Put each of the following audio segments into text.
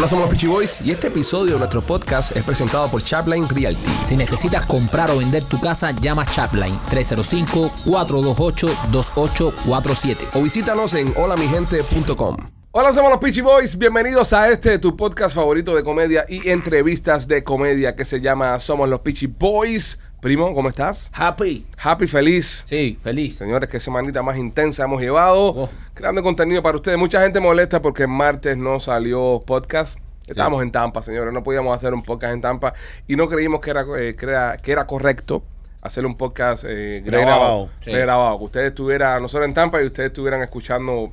Hola, somos los Peachy Boys y este episodio de nuestro podcast es presentado por Chapline Realty. Si necesitas comprar o vender tu casa, llama Chapline 305-428-2847. O visítanos en holamigente.com. Hola, somos los Peachy Boys. Bienvenidos a este tu podcast favorito de comedia y entrevistas de comedia que se llama Somos los Peachy Boys. Primo, ¿cómo estás? Happy. Happy, feliz. Sí, feliz. Señores, qué semanita más intensa hemos llevado Oh. creando contenido para ustedes. Mucha gente molesta porque el martes no salió podcast. Estábamos en Tampa, señores. No podíamos hacer un podcast en Tampa y no creímos que era, eh, que era, que era correcto hacer un podcast eh, grabado. Sí. Pregrabado. Que ustedes estuvieran, nosotros en Tampa y ustedes estuvieran escuchando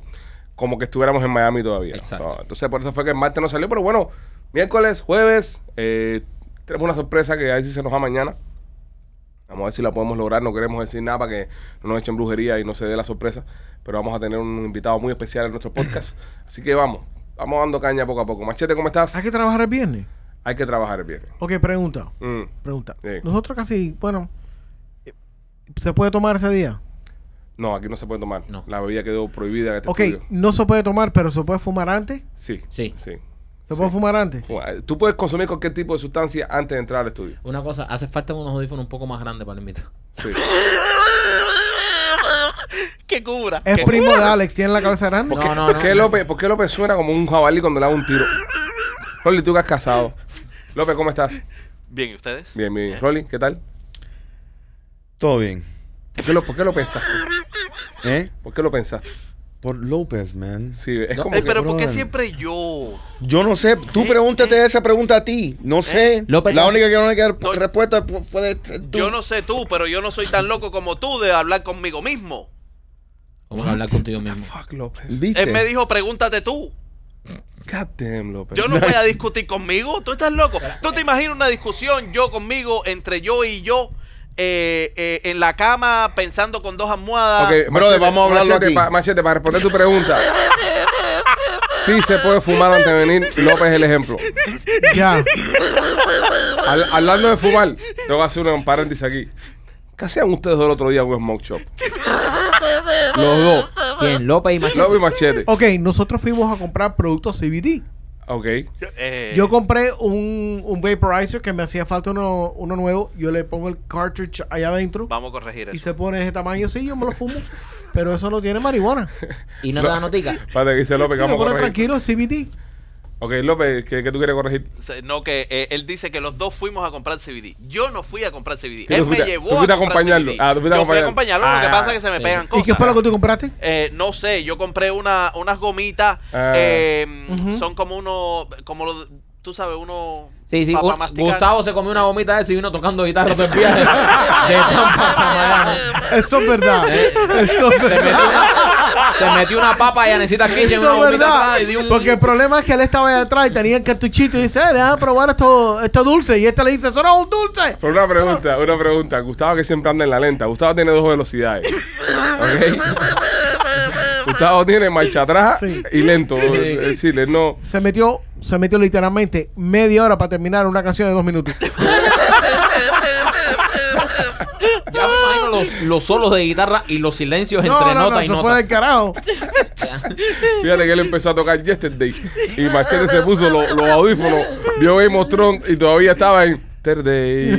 como que estuviéramos en Miami todavía. Exacto. No, Entonces, por eso fue que el martes no salió. Pero bueno, miércoles, jueves, eh, tenemos una sorpresa que a ver si se nos va mañana. Vamos a ver si la podemos lograr. No queremos decir nada para que no nos echen brujería y no se dé la sorpresa. Pero vamos a tener un invitado muy especial en nuestro podcast. Así que vamos, vamos dando caña poco a poco. Machete, ¿cómo estás? Hay que trabajar el viernes. Hay que trabajar bien. Ok, pregunta. Mm. Pregunta. Sí. Nosotros casi, bueno, eh, ¿se puede tomar ese día? No, aquí no se puede tomar. No. La bebida quedó prohibida en este Ok, estudio. no se puede tomar, pero ¿se puede fumar antes? Sí. Sí. Sí. ¿Se puede fumar antes? Tú puedes consumir cualquier tipo de sustancia antes de entrar al estudio. Una cosa, hace falta unos audífonos un poco más grandes para el invitado. Sí. que cubra. Es primo de Alex, tiene la cabeza grande. No, no, ¿Por, no. qué López, ¿Por qué López suena como un jabalí cuando le da un tiro? Rolly, tú que has casado. López, ¿cómo estás? Bien, ¿y ustedes? Bien, bien. Rolly, ¿qué tal? Todo bien. ¿Por qué lo, por qué lo pensaste? ¿Eh? ¿Por qué lo pensaste? Por López, man. Sí, es No, como Eh, que... pero ¿por qué siempre yo? Yo no sé. Tú pregúntate esa pregunta a ti. No sé. López, la única que no hay No. respuesta pu- puede ser tú. Yo no sé tú, pero yo no soy tan loco como tú de hablar conmigo mismo. Vamos a hablar contigo mismo. Fuck, López. ¿Viste? Él me dijo, pregúntate tú. God damn, López. Yo no voy a discutir conmigo. ¿Tú estás loco? ¿Tú te imaginas una discusión yo conmigo, entre yo y yo, eh, eh, en la cama, pensando con dos almohadas? Ok, Brother, vamos a hablarlo machete, aquí. pa- machete, para responder tu pregunta. Sí se puede fumar antes de venir. López es el ejemplo. Ya. Al- hablando de fumar, te voy a hacer un paréntesis aquí. ¿Qué hacían ustedes el otro día en un smoke shop? Los dos. ¿Quién? López y Machete. López y Machete. Ok, nosotros fuimos a comprar productos CBD. Ok. Eh, Yo compré un, un vaporizer que me hacía falta uno, uno nuevo. Yo le pongo el cartridge allá adentro Vamos a corregir y eso. se pone ese tamaño. Sí, yo me lo fumo. Pero eso no tiene marihuana. ¿Y no te da notica? Para que Sí, que me vamos a pone tranquilo, CBD. Ok, López, ¿qué, qué tú quieres corregir? No, que eh, él dice que los dos fuimos a comprar CBD. Yo no fui a comprar CBD. ¿Qué Él me llevó tú fuiste a comprar acompañarlo? CBD. Ah, tú fuiste a Yo fui a acompañarlo. acompañarlo. lo Ah, que pasa es que se me sí. pegan ¿Y cosas. qué fue lo que tú compraste? Eh, no sé, yo compré una, unas gomitas. Ah. eh, Ujú. Son como uno, como lo, tú sabes, uno. Sí, sí. Gustavo se comió una gomita de eso y vino tocando guitarra todo el viaje. De Tampa hasta Miami. Eso es verdad. Eso es Se metió verdad. una, se metió una papa y Anesita Kitchen, una Eso es gomita verdad. atrás y dio un... Porque el problema es que él estaba allá atrás y tenía el cartuchito y dice, eh, déjame probar esto, esto dulce. Y este le dice, eso no es un dulce. Pero una pregunta, una pregunta. Gustavo que siempre anda en la lenta. Gustavo tiene dos velocidades. ¿Ok? Gustavo tiene marcha atrás Sí. y lento. Es decir, él no... Se metió, se metió literalmente media hora para terminar una canción de dos minutos. Ya me imagino los, los solos de guitarra y los silencios No, entre no, no, nota y se fue nota. del carajo. Fíjate que él empezó a tocar Yesterday y Machete se puso lo- los audífonos, vio Game of Thrones y todavía estaba en Yesterday.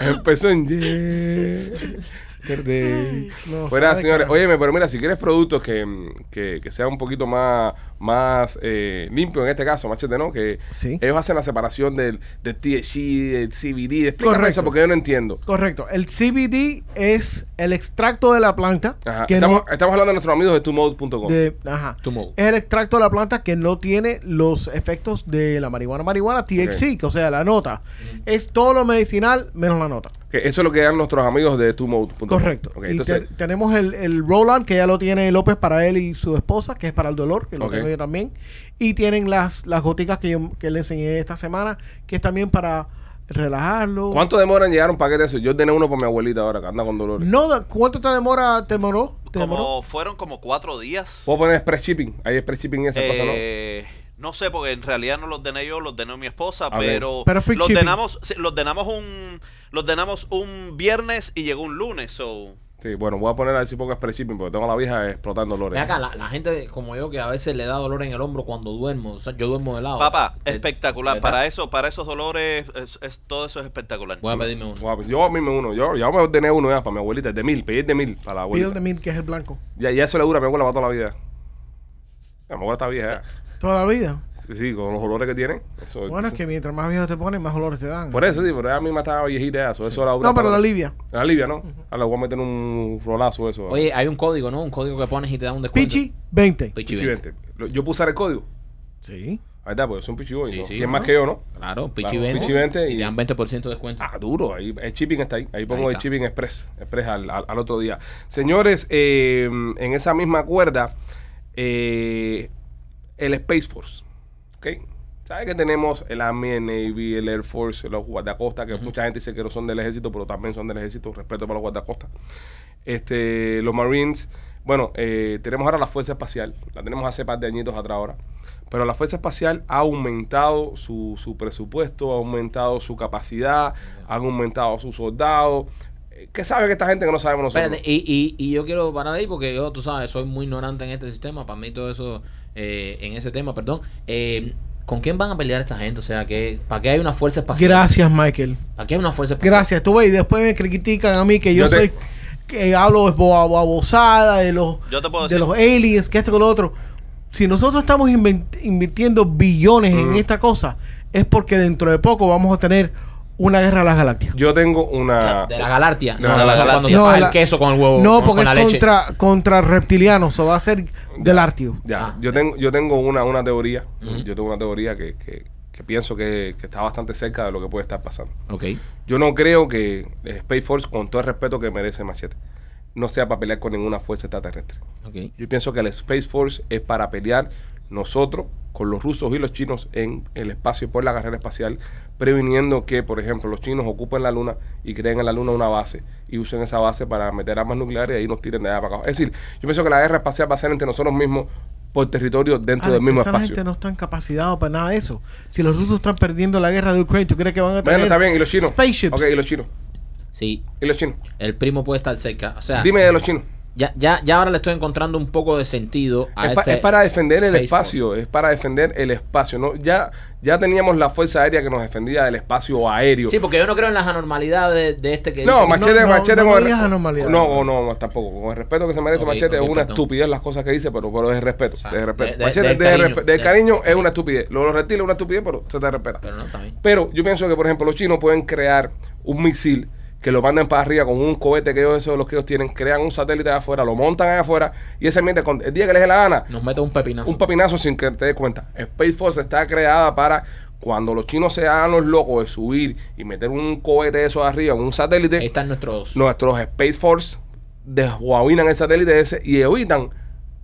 empezó en Yesterday. No, de señores. Óyeme, pero mira, si quieres productos que, que, que sean un poquito más, más eh, limpios en este caso, Machete, ¿no? Que Sí. ellos hacen la separación del, del THC, del CBD. Explícame Correcto. eso porque yo no entiendo. Correcto. El CBD es el extracto de la planta Ajá. que Estamos, no... estamos hablando de nuestros amigos de tumode.com. de- ajá. Tumo. Es el extracto de la planta que no tiene los efectos de la marihuana, marihuana, THC, que, o sea, la nota. Es todo lo medicinal menos la nota. Que eso es lo que dan nuestros amigos de tumode.com. Correcto. Ok, y entonces, te- tenemos el, el Roland, que ya lo tiene López para él y su esposa, que es para el dolor, que lo Ok. tengo yo también. Y tienen las, las goticas que yo que le enseñé esta semana, que es también para relajarlo. ¿cuánto demora en llegar un paquete de eso? Yo ordené uno por mi abuelita ahora que anda con dolores. No, ¿Cuánto te demora? ¿Te demoró? ¿Te demoró? Como fueron como cuatro días. ¿Puedo poner express shipping? Hay express shipping en esa cosa, ¿no? No sé, porque en realidad no los ordené yo, los ordenó mi esposa, pero, los sí, los ordenamos un los ordenamos un viernes y llegó un lunes, so Sí, bueno, voy a poner a ver si pongo spray shipping porque tengo a la vieja explotando dolores. Acá, la, la gente como yo que a veces le da dolor en el hombro cuando duermo. O sea, yo duermo de lado. Papá, Eh, espectacular. ¿verdad? Para eso, para esos dolores, es, es- todo eso es espectacular. Voy a pedirme uno. Yo a mí me uno, yo ya me ordené uno ya para mi abuelita, es de mil, pedir de mil para la Pide el abuelita. de mil, que es el blanco. Ya, ya eso le dura a mi abuela para toda la vida. Mi abuela está vieja. Toda la vida. Sí, sí, con los olores que tiene. Eso, Bueno, es que mientras más viejo te pones, más olores te dan. Por eso sí, pero ella misma estaba viejita. Eso, eso la no, pero para- la alivia. La alivia, ¿no? Ahora le voy a meter un rolazo eso. Oye, hay un código, ¿no? Un código que pones y te da un descuento. Pichi, 20. Pichi Pichi 20. 20. Lo- Yo puse el código. Sí. Ahí está, pues es un Pichi Boy. Sí, ¿no? sí, ¿Quién más que yo, no? Claro, Pichi Claro, 20. Pichi 20 y y- te dan 20% de descuento. Ah, duro. Ahí, el shipping está ahí. Ahí pongo Ahí el shipping express. Express al, al- al otro día. Señores, eh, en esa misma cuerda, eh, el Space Force. ¿Ok? ¿Sabes que tenemos el Army, el Navy, el Air Force, los guardacostas? Que mucha gente dice que no son del ejército, pero también son del ejército. Respeto para los guardacostas. Este, los Marines. Bueno, eh, tenemos ahora la Fuerza Espacial. La tenemos hace par de añitos atrás ahora. Pero la Fuerza Espacial ha aumentado su, su presupuesto, ha aumentado su capacidad, ha aumentado sus soldados. ¿Qué sabe que esta gente que no sabemos nosotros? Espérate, y, y, y yo quiero parar ahí porque yo, tú sabes, soy muy ignorante en este sistema. Para mí todo eso, eh, en ese tema, perdón. Eh, ¿Con quién van a pelear esta gente? O sea, que ¿para qué hay una fuerza espacial? Gracias, Michael. ¿Para qué hay una fuerza espacial? Gracias. Tú ves, y después me critican a mí que yo, Yo te- soy. que hablo bo- babosada de los, Yo te puedo de decir. los aliens, que esto, que lo otro. Si nosotros estamos invirtiendo billones Mm. en esta cosa, es porque dentro de poco vamos a tener una guerra de las galaxias. Yo tengo una... De la galartia. De No, la Galartia. cuando se No, la- el queso con el huevo. No, con, porque con la es leche. contra, contra reptilianos, o va a ser del Artio. Ya, Ah. yo tengo, yo tengo una, una teoría. Yo tengo una teoría que, que- que pienso que, que está bastante cerca de lo que puede estar pasando. Ok. Yo no creo que el Space Force, con todo el respeto que merece Machete, no sea para pelear con ninguna fuerza extraterrestre. Ok. Yo pienso que el Space Force es para pelear nosotros con los rusos y los chinos en el espacio por la carrera espacial, previniendo que, por ejemplo, los chinos ocupen la luna y creen en la luna una base y usen esa base para meter armas nucleares y ahí nos tiren de allá para acá. Es decir, yo pienso que la guerra espacial va a ser entre nosotros mismos por territorio dentro Alex, del mismo esa espacio. gente no están capacitados para nada de eso. Si los rusos están perdiendo la guerra de Ucrania, ¿tú crees que van a tener Bueno, está bien, ¿y los chinos? spaceships? Ok, ¿y los chinos? Sí, ¿Y los chinos? el primo puede estar cerca. O sea, Dime de los chinos. Ya, ya, ya ahora le estoy encontrando un poco de sentido a Es, pa- este es para defender el espacio, es para defender el espacio. ¿no? Ya, ya teníamos la Fuerza Aérea que nos defendía del espacio aéreo. Sí, porque yo no creo en las anormalidades de, de este que No, dice que- Machete, no, Machete no con el-. No, no, no, tampoco. Con el respeto que se merece Machete, es una perdón. estupidez las cosas que dice, pero, pero es respeto. sea, de respeto. de- Machete, de cariño, de- es una estupidez. Lo de los reptiles es una estupidez, pero se te respeta. Pero no, también. Pero yo pienso que, por ejemplo, los chinos pueden crear un misil que lo mandan para arriba con un cohete que ellos, eso, los que ellos tienen, crean un satélite allá afuera, lo montan allá afuera y ese con- el día que les dé la gana, Nos mete un pepinazo. un papinazo sin que te des cuenta. Space Force está creada para cuando los chinos se hagan los locos de subir y meter un cohete de eso arriba, un satélite, Ahí están nuestros. nuestros Space Force desguabinan el satélite ese y evitan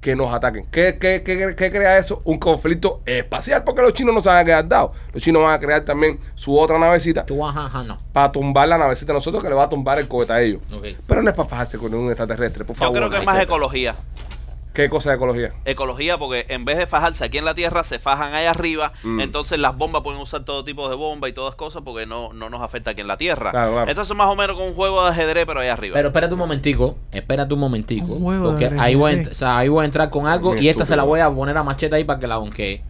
que nos ataquen. ¿Qué, qué, qué- qué crea eso? Un conflicto espacial, porque los chinos no se van a quedar dados. Los chinos van a crear también su otra navecita Tú, ajá, ajá, no. para tumbar la navecita de nosotros que le va a tumbar el cohete a ellos. Pero no es para fajarse con un extraterrestre, por Yo favor. creo que es más ecología. ¿Qué cosa de ecología? Ecología, porque en vez de fajarse aquí en la Tierra, se fajan allá arriba. Mm. Entonces las bombas pueden usar todo tipo de bomba y todas cosas porque no, no nos afecta aquí en la Tierra. Claro, claro. Entonces más o menos con un juego de ajedrez, pero allá arriba. Pero espérate un momentico, espérate un momentico. Un juego de porque ahí voy, a o sea, ahí voy a entrar con algo Muy y esta se la voy a poner a machete ahí para que la donquee.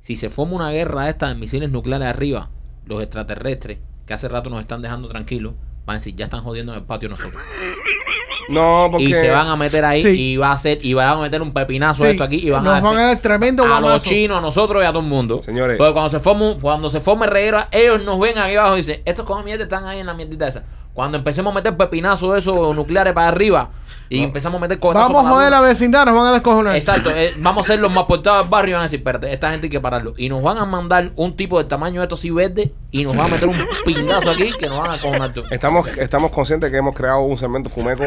Si se forma una guerra esta de misiles nucleares arriba, los extraterrestres, que hace rato nos están dejando tranquilos, van a decir, ya están jodiendo en el patio nosotros. No, porque... Y se van a meter ahí Sí. y va a ser, y van a meter un pepinazo Sí, esto aquí y van nos a, van a dar tremendo a los chinos, a nosotros y a todo el mundo. Señores. Porque cuando se forma, un- cuando se forme reguero, ellos nos ven aquí abajo y dicen, estos con mierda están ahí en la mierdita esa. Cuando empecemos a meter pepinazos de esos nucleares para arriba y empezamos a meter cohetazos Vamos a joder la vecindad, nos van a descojonar. Exacto, eh, vamos a ser los más portados del barrio y van a decir, espérate, esta gente hay que pararlo. Y nos van a mandar un tipo del tamaño de estos así verde y nos van a meter un pingazo aquí que nos van a cojonar todo. Estamos, estamos conscientes que hemos creado un segmento fumeco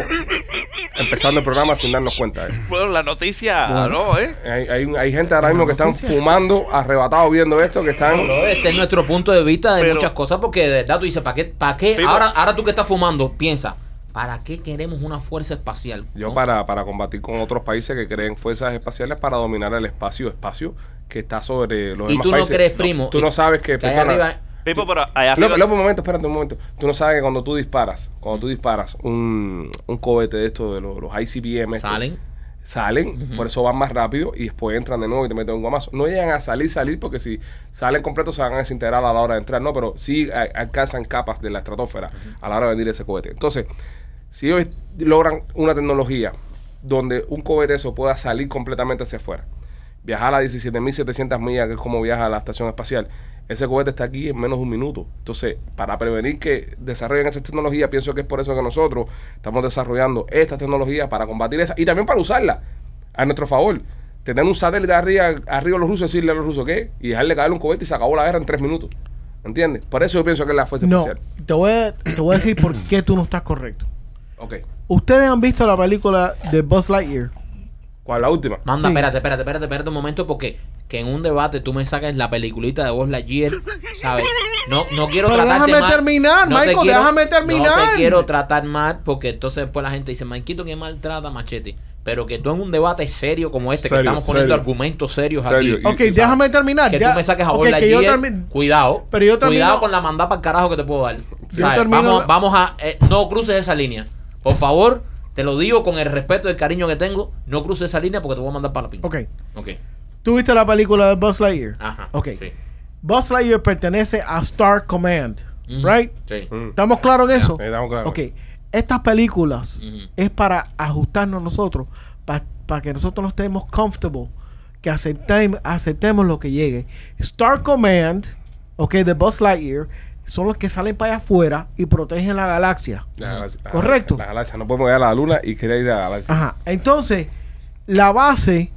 empezando el programa sin darnos cuenta. eh. Bueno, la noticia, ¿no? ¿eh? Hay, hay, hay gente ahora mismo que están fumando, arrebatados viendo esto, que están... Este es nuestro punto de vista de Pero- muchas cosas porque de verdad tú dices, ¿para qué? ¿Para qué? Ahora, ahora tú que estás fumando, piensa, ¿para qué queremos una fuerza espacial? Yo ¿No? para, para combatir con otros países que creen fuerzas espaciales para dominar el espacio, espacio que está sobre los Y demás tú no países. crees, primo, Tú no sabes que... que arriba- Pipo, pero allá arriba- López, un momento, espérate un momento. Tú no sabes que cuando tú disparas, cuando tú disparas un, un cohete de estos, de los, los ICBM, estos, Salen. por eso van más rápido y después entran de nuevo y te meten un guamazo. No llegan a salir, salir, porque si salen completos se van a desintegrar a la hora de entrar, no, pero sí alcanzan capas de la estratosfera a la hora de venir ese cohete. Entonces, si ellos logran una tecnología donde un cohete eso pueda salir completamente hacia afuera, viajar a 17.700 millas, que es como viaja a la estación espacial, ese cohete está aquí en menos de un minuto. Entonces, para prevenir que desarrollen esa tecnología, pienso que es por eso que nosotros estamos desarrollando esta tecnología para combatir esa y también para usarla a nuestro favor. Tener un satélite arriba, arriba de los rusos, decirle a los rusos qué, y dejarle caer un cohete y se acabó la guerra en tres minutos. ¿Entiendes? Por eso yo pienso que es la fuerza No, especial. te voy, a, te voy a decir por qué tú no estás correcto. Ok. Ustedes han visto la película de Buzz Lightyear. ¿Cuál es la última? Manda, Sí. espérate, espérate, espérate, espérate un momento porque que en un debate tú me saques la peliculita de Buzz Lightyear, ¿sabes? No, no quiero Pero tratarte déjame mal. terminar, No te Michael, déjame terminar. No te quiero tratar mal porque entonces después la gente dice, Manquito que maltrata Machete. Pero que tú en un debate serio como este, Serio, que estamos poniendo serio. argumentos serios Serio, aquí. y- Ok, déjame terminar. Que ya- tú me saques a ok, Buzz Lightyear, cuidado. Pero yo termino- Cuidado con la mandada para el carajo que te puedo dar. Yo termino- Vamos, vamos a... eh, no cruces esa línea. Por favor, te lo digo con el respeto y el cariño que tengo. No cruces esa línea porque te voy a mandar para la pinta. Ok. Ok. ¿Tú viste la película de Buzz Lightyear? Ajá. Ok. Sí. Buzz Lightyear pertenece a Star Command, right? Sí. Mm. ¿Estamos claros en eso? Sí, estamos claros. Ok. Estas películas Ujú. es para ajustarnos nosotros, para que nosotros no estemos comfortable, que aceptemos, aceptemos lo que llegue. Star Command, ok, de Buzz Lightyear, son los que salen para allá afuera y protegen la galaxia. La galaxia- la Correcto. galaxia- La galaxia. No podemos ir a la luna y querer ir a la galaxia. Ajá. Entonces, la base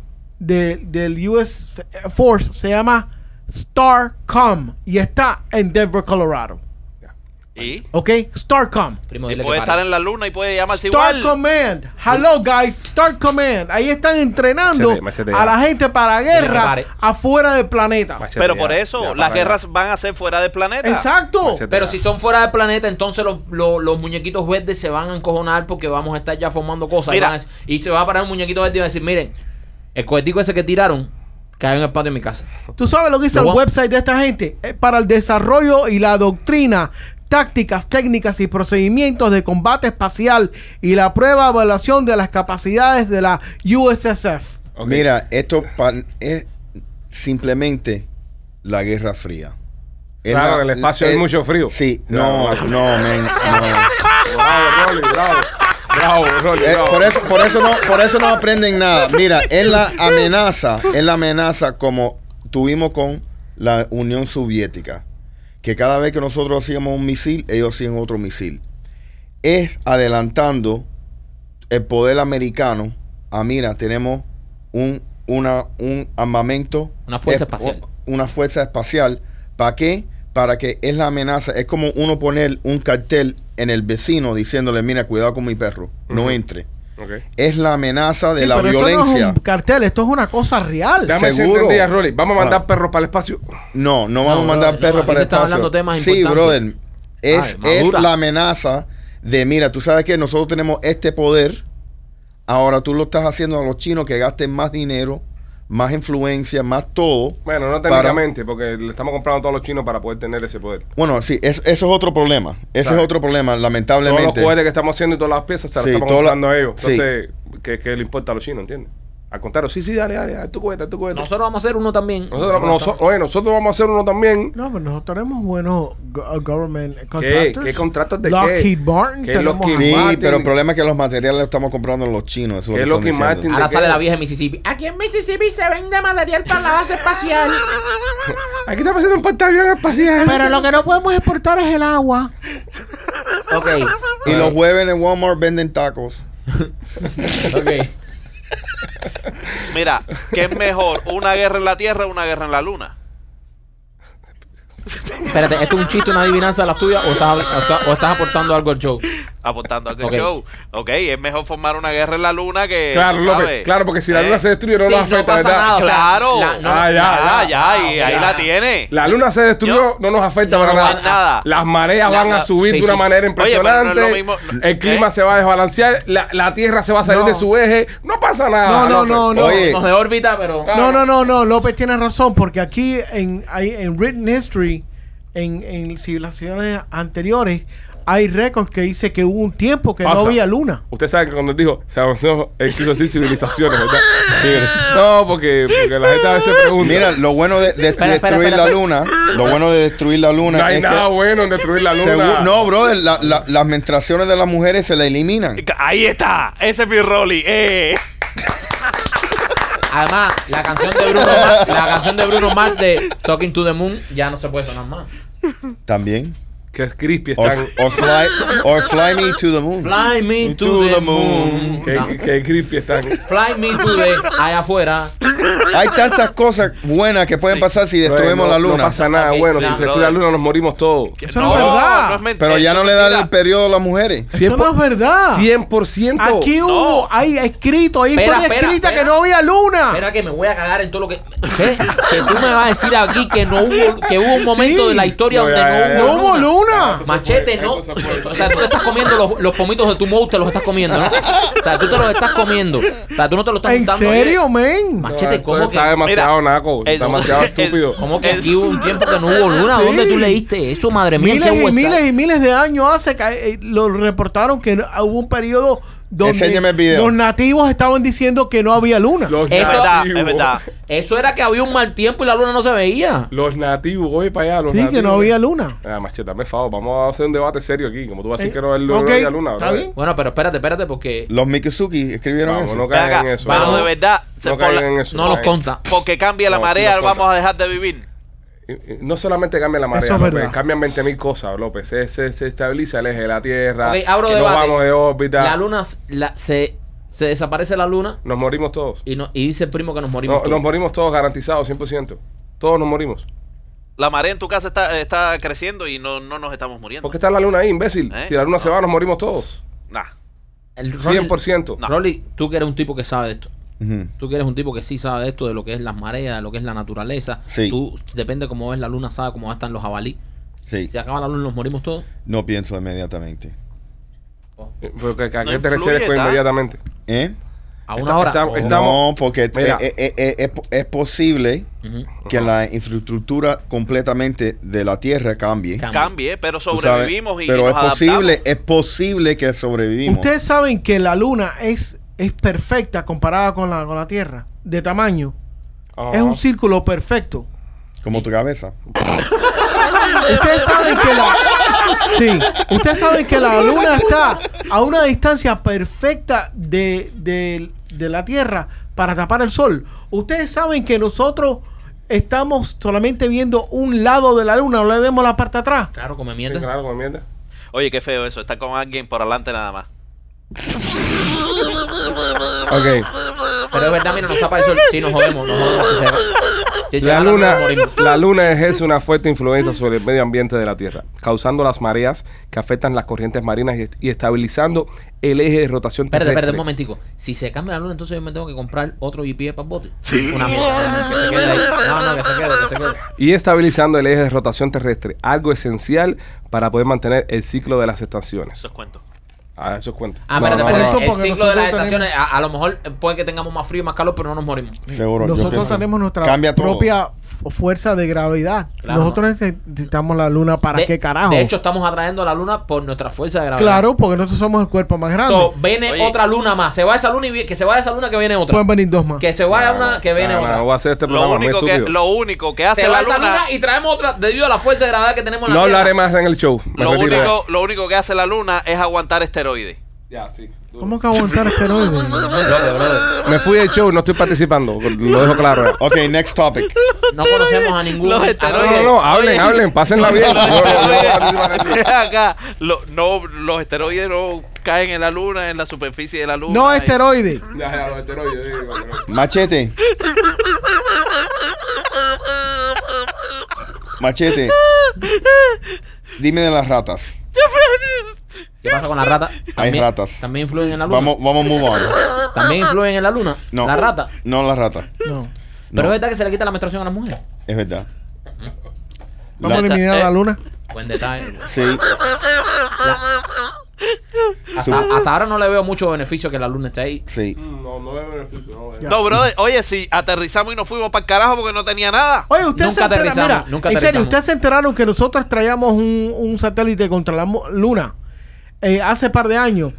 de- del US Force se llama StarCom y está en Denver, Colorado. Y, ¿Ok? StarCom. Primo, y puede estar en la luna y puede llamarse Star igual. Command. Hello, guys. Star Command. Ahí están entrenando Machete, machete, a la gente para guerra afuera del planeta. Machete, Pero por eso, las ya. guerras van a ser fuera del planeta. Exacto. Machete. Pero si son fuera del planeta, entonces los, los, los muñequitos verdes se van a encojonar porque vamos a estar ya formando cosas. Y, Mira. van a- y se va a parar un muñequito verde y va a decir, miren, el cohetico ese que tiraron cayó en el patio de mi casa. ¿Tú sabes lo que dice el website de esta gente? Es para el desarrollo y la doctrina, tácticas, técnicas y procedimientos de combate espacial y la prueba evaluación de las capacidades de la USSF. Ok. Mira, esto pa- es simplemente la Guerra Fría. Es Claro, la- en el espacio hay es- mucho frío. Sí, no, no, men, no. Bravo, Rolly, bravo. Bravo, Rolly, Eh, bravo. por eso, por eso no, por eso no aprenden nada. Mira, es la amenaza, es la amenaza como tuvimos con la Unión Soviética, que cada vez que nosotros hacíamos un misil, ellos hacían otro misil. Es adelantando el poder americano. Ah, mira, tenemos un, una, un armamento, Una fuerza es- espacial. una fuerza espacial. ¿Para qué? Para que es la amenaza. Es como uno poner un cartel en el vecino diciéndole, mira, cuidado con mi perro, no entre. Es la amenaza de Sí, la pero Esto no violencia. es un cartel, esto es una cosa real. Si Seguro. a Rolly. Vamos a mandar Ah. perros para el espacio. No, no vamos No, a mandar no, perros para el espacio. hablando temas sí, importantes. brother. Es, Ay, es la amenaza de, mira, tú sabes que nosotros tenemos este poder. Ahora tú lo estás haciendo a los chinos que gasten más dinero, más influencia, más todo. Bueno, no para- técnicamente, porque le estamos comprando a todos los chinos para poder tener ese poder. Bueno, sí, es- eso es otro problema. Ese es otro problema, Todos lamentablemente. los cohetes que estamos haciendo y todas las piezas se las Sí, estamos toda la- comprando a ellos. sí. Entonces, ¿qué, qué le importa a los chinos, entiendes? Al contrario, sí, sí, dale, dale, dale, tu cohete, tu cohete. Nosotros vamos a hacer uno también. Nosotros, noso- oye, nosotros vamos a hacer uno también. No, pero nosotros tenemos buenos go- uh, government ¿Qué? contractors. ¿Qué contratos de Lockheed qué? Martin. ¿Qué tenemos Lockheed Sí, Martin. pero el problema es que los materiales los estamos comprando los chinos. Eso es lo ¿Qué que es lo que diciendo. Martin? Ahora ¿De sale qué? la vieja de Mississippi. Aquí en Mississippi se vende material para la base espacial. Aquí estamos haciendo un portaavión espacial. Pero lo que no podemos exportar es el agua. ok. Y los jueves en Walmart venden tacos. Ok. Mira, ¿qué es mejor? ¿Una guerra en la Tierra o una guerra en la Luna? Espérate, ¿esto es un chiste, una adivinanza de las tuyas o estás, o estás aportando algo al show? Aportando a que Ok. show. Ok, es mejor formar una guerra en la Luna que. Claro, López, sabes. claro, porque si la Eh, luna se destruye no Sí, nos no afecta, pasa ¿verdad? nada. Claro. la- no, Ah, ya, Ya, ya. ya, y Ah, ahí ya. la tiene. La luna se destruyó, Yo- no nos afecta No, para no, nada. nada. Las mareas La- van a subir sí, de una sí. manera no impresionante. lo mismo. El clima ¿Eh? se va a desbalancear. La, la Tierra se va a salir No. de su eje. No pasa nada. No, no, no, no. Nos de órbita, pero. Ah. No, no, no, no. López tiene razón porque aquí en, en Written History en, en civilizaciones anteriores hay récords que dice que hubo un tiempo que no había luna. Usted sabe que cuando él dijo, se avanzó, él quiso decir civilizaciones, ¿verdad? No, porque, porque la gente a veces pregunta. Mira, lo bueno de, de Espera, espera, destruir espera, la luna, lo bueno de destruir la luna no hay es nada que bueno en destruir la luna. según- no, brother, la- la- las menstruaciones de las mujeres se la eliminan. Ahí está. Ese es mi Rolly. Eh. Además, la canción de Bruno Mars, la canción de Bruno Mars de Talking to the Moon ya no se puede sonar más. También. Que es crispy, Or, están. or fly, or fly me to the moon. Fly me to, the, moon. Que, No. que, que crispy están. Fly me to the allá afuera. Hay tantas cosas buenas que pueden Sí. pasar si destruimos no, la luna. No pasa nada bueno. si se destruye la luna, nos morimos todos. Eso no es verdad. es Pero ya no le dan el periodo a las mujeres. Eso no es verdad. 100%. Aquí hubo, hay escrito, hay historia escrita espera. que no había luna. Espera que me voy a cagar en todo lo que. ¿Qué? Que tú me vas a decir aquí que no hubo, que hubo un momento Sí. de la historia No, donde ya, ya, no hubo no Machete, no. O sea, tú te estás comiendo los, los pomitos de tu mouse, te los estás comiendo, ¿no? O sea, tú te los estás comiendo. O sea, tú no te los estás ¿En juntando. serio, men? Machete, esto ¿cómo que? Está demasiado Mira, naco. es- Está demasiado es- estúpido. ¿Cómo que aquí hubo un tiempo que no hubo luna? Sí. ¿Dónde tú leíste eso, madre mía? Miles ¿Qué y miles y miles de años hace que eh, lo reportaron que no- hubo un periodo donde Enséñame el video. los nativos estaban diciendo que no había luna. Los Eso- Es verdad, nativos. es verdad. Eso era que había un mal tiempo y la luna no se veía. Los nativos, voy para allá. Los sí, nativos. que no había luna. Ah, machete, dame favor. Vamos a hacer un debate serio aquí. Como tú vas a decir Eh, que no, había luna. está bien. Bueno, pero espérate, espérate, porque Los Mikusuki escribieron Vamos, eso. no caigan acá, en eso. pero Vamos. de verdad, se- No por la- caigan en eso. no los conta. porque cambia la No, marea, vamos a dejar de vivir. Y- y No solamente cambia la marea, Eso es López, verdad. cambian 20 mil cosas, López. Se, se, se estabiliza el eje de la Tierra. Abro que debate. vamos de órbita. la luna la- se, se desaparece la luna Nos morimos todos. y, no, y dice el primo que nos morimos. No, todos. nos morimos todos garantizados, 100%. Todos nos morimos. La marea en tu casa está, está creciendo y no, no nos estamos muriendo. ¿Por qué está la luna ahí, imbécil? ¿Eh? Si la luna se va, nos morimos todos. Nah. El Rolly- 100%. No. Rolly, tú que eres un tipo que sabe de esto. Tú que eres un tipo que sí sabe de esto, de lo que es las mareas, de lo que es la naturaleza. Sí. Tú, depende cómo ves la luna, sabe cómo están los jabalí. Sí, Si acaba la luna, nos morimos todos. no pienso inmediatamente. Eh, pero ¿A No qué te influye, refieres con inmediatamente? ¿Eh? A una hora. Estamos- no, porque eh, eh, eh, es, es posible que la infraestructura completamente de la Tierra cambie. Cambie, pero sobrevivimos y pero nos es posible, es posible que sobrevivimos. Ustedes saben que la luna es, es perfecta comparada con la, con la Tierra, de tamaño. Es un círculo perfecto. Como tu cabeza. Ustedes saben que la Sí, ustedes saben que la luna está a una distancia perfecta de, de- de la Tierra para tapar el sol. Ustedes saben que nosotros estamos solamente viendo un lado de la luna, no le vemos la parte de atrás. Claro, come Sí, mierda. claro, como mierda. Oye, qué feo eso, estar con alguien por adelante nada más. Ok. Pero es verdad, mira, nos tapa el sol. Sí, nos jodemos, nos jodemos. Si se, si se La luna, nos morimos. la luna ejerce una fuerte influencia sobre el medio ambiente de la Tierra, causando las mareas que afectan las corrientes marinas y, y estabilizando el eje de rotación Espérate, terrestre. espérate un momentico. Si se cambia la luna, entonces yo me tengo que comprar otro GPS para el bote. Una mierda. Que se quede ahí. No, no, que se quede, que se quede. Y estabilizando el eje de rotación terrestre, algo esencial para poder mantener el ciclo de las estaciones. Eso es cuento. Ah, eso es cuento. Ah, No, espérate, no, no. El porque ciclo de las estaciones, a, a lo mejor puede que tengamos más frío y más calor, pero no nos morimos. Seguro. Nosotros tenemos nuestra propia fu- fuerza de gravedad. Claro. Nosotros necesitamos la luna para de, qué carajo. De hecho, estamos atrayendo la luna por nuestra fuerza de gravedad. claro, porque nosotros somos el cuerpo más grande. So, viene Oye. otra luna más. Se va esa luna y que se vaya esa luna que viene otra. Pueden venir dos más. Que se vaya una que viene No, no, otra. no voy a hacer este Lo programa único, que, lo único que hace se va la esa luna, luna y traemos otra debido a la fuerza de gravedad que tenemos en No la Tierra. hablaré más en el show. Lo único, lo único que hace la luna es aguantar esteroides. Ya, sí. ¿Cómo que aguantar esteroides? Me fui del show, no estoy participando. Lo dejo claro. Ok, next topic. No conocemos a ningún. Los a- No, esteroides. no, no, hablen, hablen, pásenla bien. Acá, lo- no, los esteroides no caen en la luna, en la superficie de la luna. No esteroides. Ya, ya, los esteroides, Machete. Machete. Dime de las ratas. ¿Qué pasa con la rata? Hay ratas. También influyen en la luna. Vamos, vamos a move on. También influyen en la luna. No. La rata. No las ratas. No. Pero No. es verdad que se le quita la menstruación a las mujeres. Es verdad. Vamos a La- eliminar eh, la luna. Buen detalle. Sí. Hasta, hasta ahora no le veo mucho beneficio que la luna esté ahí. Sí. No, no veo beneficio. No, Ya. No, brother, oye, si aterrizamos y nos fuimos para el carajo porque no tenía nada. Oye, ustedes Nunca se enteraron, aterrizamos, mira, nunca en serio, ustedes se enteraron que nosotros traíamos un, un satélite contra la luna eh, hace par de años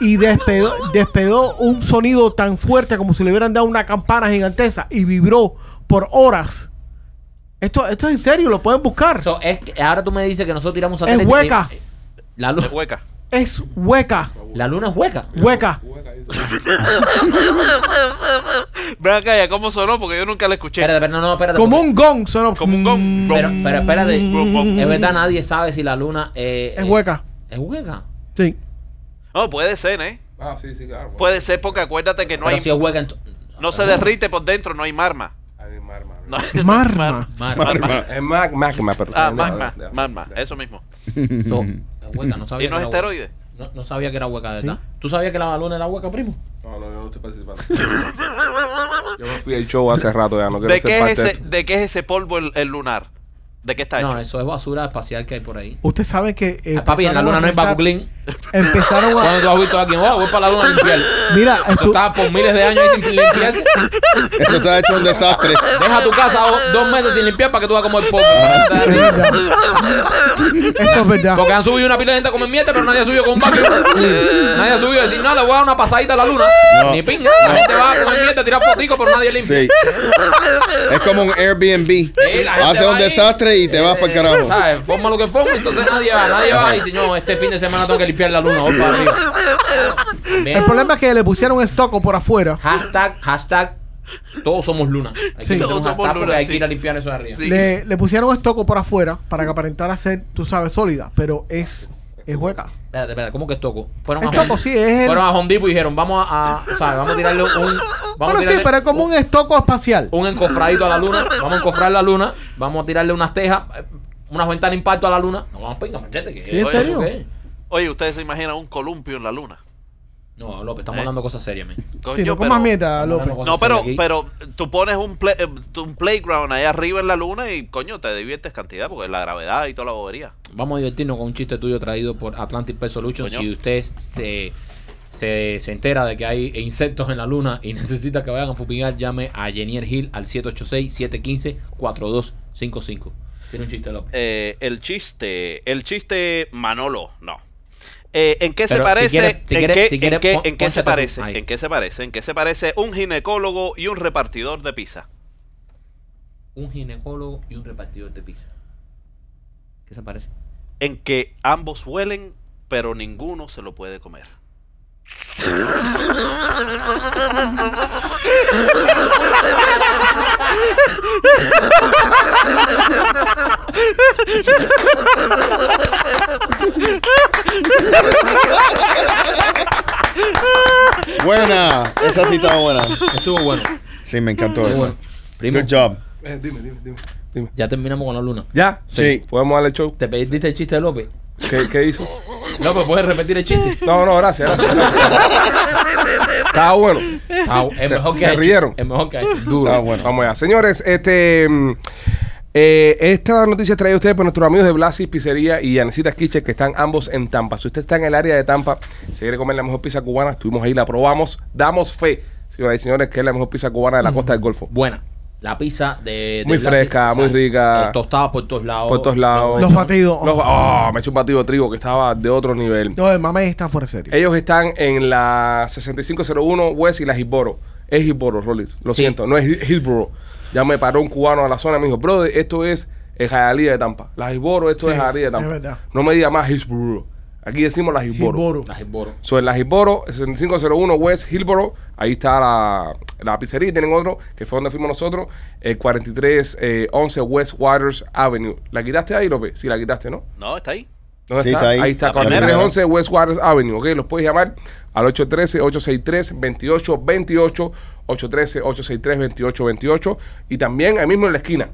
y despedó, despedó un sonido tan fuerte como si le hubieran dado una campana gigantesca y vibró por horas. Esto, esto es en serio, lo pueden buscar. So, es que ahora tú me dices que nosotros tiramos un satélite. hueca. y- La, lu- De hueca. es hueca, la luna es hueca. hueca. Ven acá, ya cómo sonó porque yo nunca la escuché. Espérate, pero no, no, espérate. Como porque- un gong sonó. Como un gong. Pero, pero espérate. Es verdad, nadie sabe si la luna eh, Es eh, hueca. Es hueca. Sí. No, puede ser, ¿eh? Ah, sí, sí, claro. Puede ser porque acuérdate que no pero hay. si es hueca, No se derrite por dentro, no hay marma. Ay, marma. No, Marma. Mar- Marma. Es mag, magma, pero. Ah, no, magma, no, no, magma, no. eso mismo. so, es hueca, no sabía ¿Y no es esteroide? No, no sabía que era hueca, de ¿verdad? ¿Tú sabías que la luna era hueca, primo? No, no, yo no estoy participando. yo me fui al show hace rato ya, no quiero ¿De ser qué, parte es de ese. ¿De qué es ese polvo el, el lunar? ¿De qué está hecho? No, eso es basura espacial que hay por ahí. Usted sabe que. eh, Ah, papi, en la luna no hay rentar- Baku Clean. Empezaron a. Cuando tú has visto a alguien, oh, voy para la luna a limpiar. Mira, Esto estu- estaba por miles de años ahí sin limpiarse. Eso está hecho un desastre. Deja tu casa dos meses sin limpiar para que tú veas como el polvo. eso es verdad. Porque han subido una pila de gente a comer mierda, pero nadie ha subido con un vacuum. Nadie ha subido a decir, no, le voy a dar una pasadita a la luna. No. Ni pinga. La gente va a comer mierda, a tirar fotico, pero nadie limpia. Sí. Es como un Airbnb. gente Hace un ahí. desastre y te vas para el carajo. ¿Sabes? Forma lo que forma, entonces nadie va, nadie va y dice, no, este fin de semana tengo que limpiar la luna, voy para arriba. Bien. El problema es que le pusieron estoco por afuera. Hashtag, hashtag, todos somos luna. Hay Sí. que Todos un somos luna, hay que sí. ir a limpiar eso de arriba. Sí. Le, le pusieron estoco por afuera para que aparentara ser, tú sabes, sólida. Pero es, es hueca. Espérate, espérate, ¿cómo que es toco? Fueron a sí, es el. Fueron a Home Depot y dijeron, vamos a, a- ¿sabes? Vamos a tirarle un... Vamos Bueno, a sí, tirarle pero es como un estoco espacial. un encofradito a la luna. Vamos a encofrar la luna. Vamos a tirarle unas tejas, eh, unas ventanas de impacto a la luna. No vamos a pinga, machete. que- Sí, ¿en serio? ¿qué? Oye, ¿ustedes se imaginan un columpio en la luna? No, López, estamos ¿Eh? hablando de cosas serias, man. Coño, Sí, no pero- Estamos López. No, pero, pero tú pones un, play- eh, un playground ahí arriba en la luna y, coño, te diviertes cantidad porque la gravedad y toda la bobería. Vamos a divertirnos con un chiste tuyo traído por Atlantic Pest Solutions. Coño. Si usted se, se, se entera de que hay insectos en la luna y necesita que vayan a fumigar, llame a Jenier Hill al 786-715-4255. Tiene un chiste, López. Eh, el chiste, el chiste Manolo, no. Eh, ¿En qué se parece? ¿En qué, se parece? Ahí. ¿En qué se parece? ¿En qué se parece un ginecólogo y un repartidor de pizza? Un ginecólogo y un repartidor de pizza. ¿Qué se parece? En que ambos huelen, pero ninguno se lo puede comer. Buena. Esa sí estaba buena. Estuvo bueno. Sí, me encantó Estuvo eso. bueno. Primo, Good job. Eh, dime, dime, dime. dime. ya terminamos con la luna. ¿Ya? Sí. ¿Podemos darle show? ¿Te pediste el chiste de López? ¿Qué, qué hizo? López, ¿puedes repetir el chiste? No, no, gracias. gracias. Estaba bueno. Es Se- mejor que se ha hecho. rieron. Es mejor que ha hecho. Duro. Está bueno. Vamos allá. Señores, este. mm, eh, esta noticia trae a ustedes por nuestros amigos de Blasi Pizzería y Anesitas Kitchen, que están ambos en Tampa. Si usted está en el área de Tampa, si quiere comer la mejor pizza cubana, estuvimos ahí, la probamos, damos fe, señoras y señores, que es la mejor pizza cubana de la costa del Golfo. Buena. La pizza de. de Muy Blasi, fresca, muy rica. eh, tostada por todos lados. Por todos lados. Los batidos. Los- oh, me he hecho un batido de trigo que estaba de otro nivel. No, el mame está fuera de serio. Ellos están en la 6501 West y la Hillsboro. Es Hillsboro, Rolly. Lo Sí. siento, no es Hillsboro. Ya me paró un cubano a la zona y me dijo, brother, esto es el Hialeah de Tampa. La Hillsboro, esto Sí, es Hialeah de Tampa. es verdad. No me diga más Hillsboro. Aquí decimos la Hillsboro. Hillsboro. La Hillsboro. So, en la Hillsboro, 6501 West Hillsboro, ahí está la, la pizzería. Y tienen otro, que fue donde fuimos nosotros, el 4311 West Waters Avenue. ¿La quitaste ahí, López? Sí, la quitaste, ¿no? No, está ahí. ¿Dónde Sí, está? está ahí. Ahí está, La primera. 4311 West Waters Avenue, ¿ok? Los puedes llamar al 813-863-2828, 813-863-2828 y también ahí mismo en la esquina.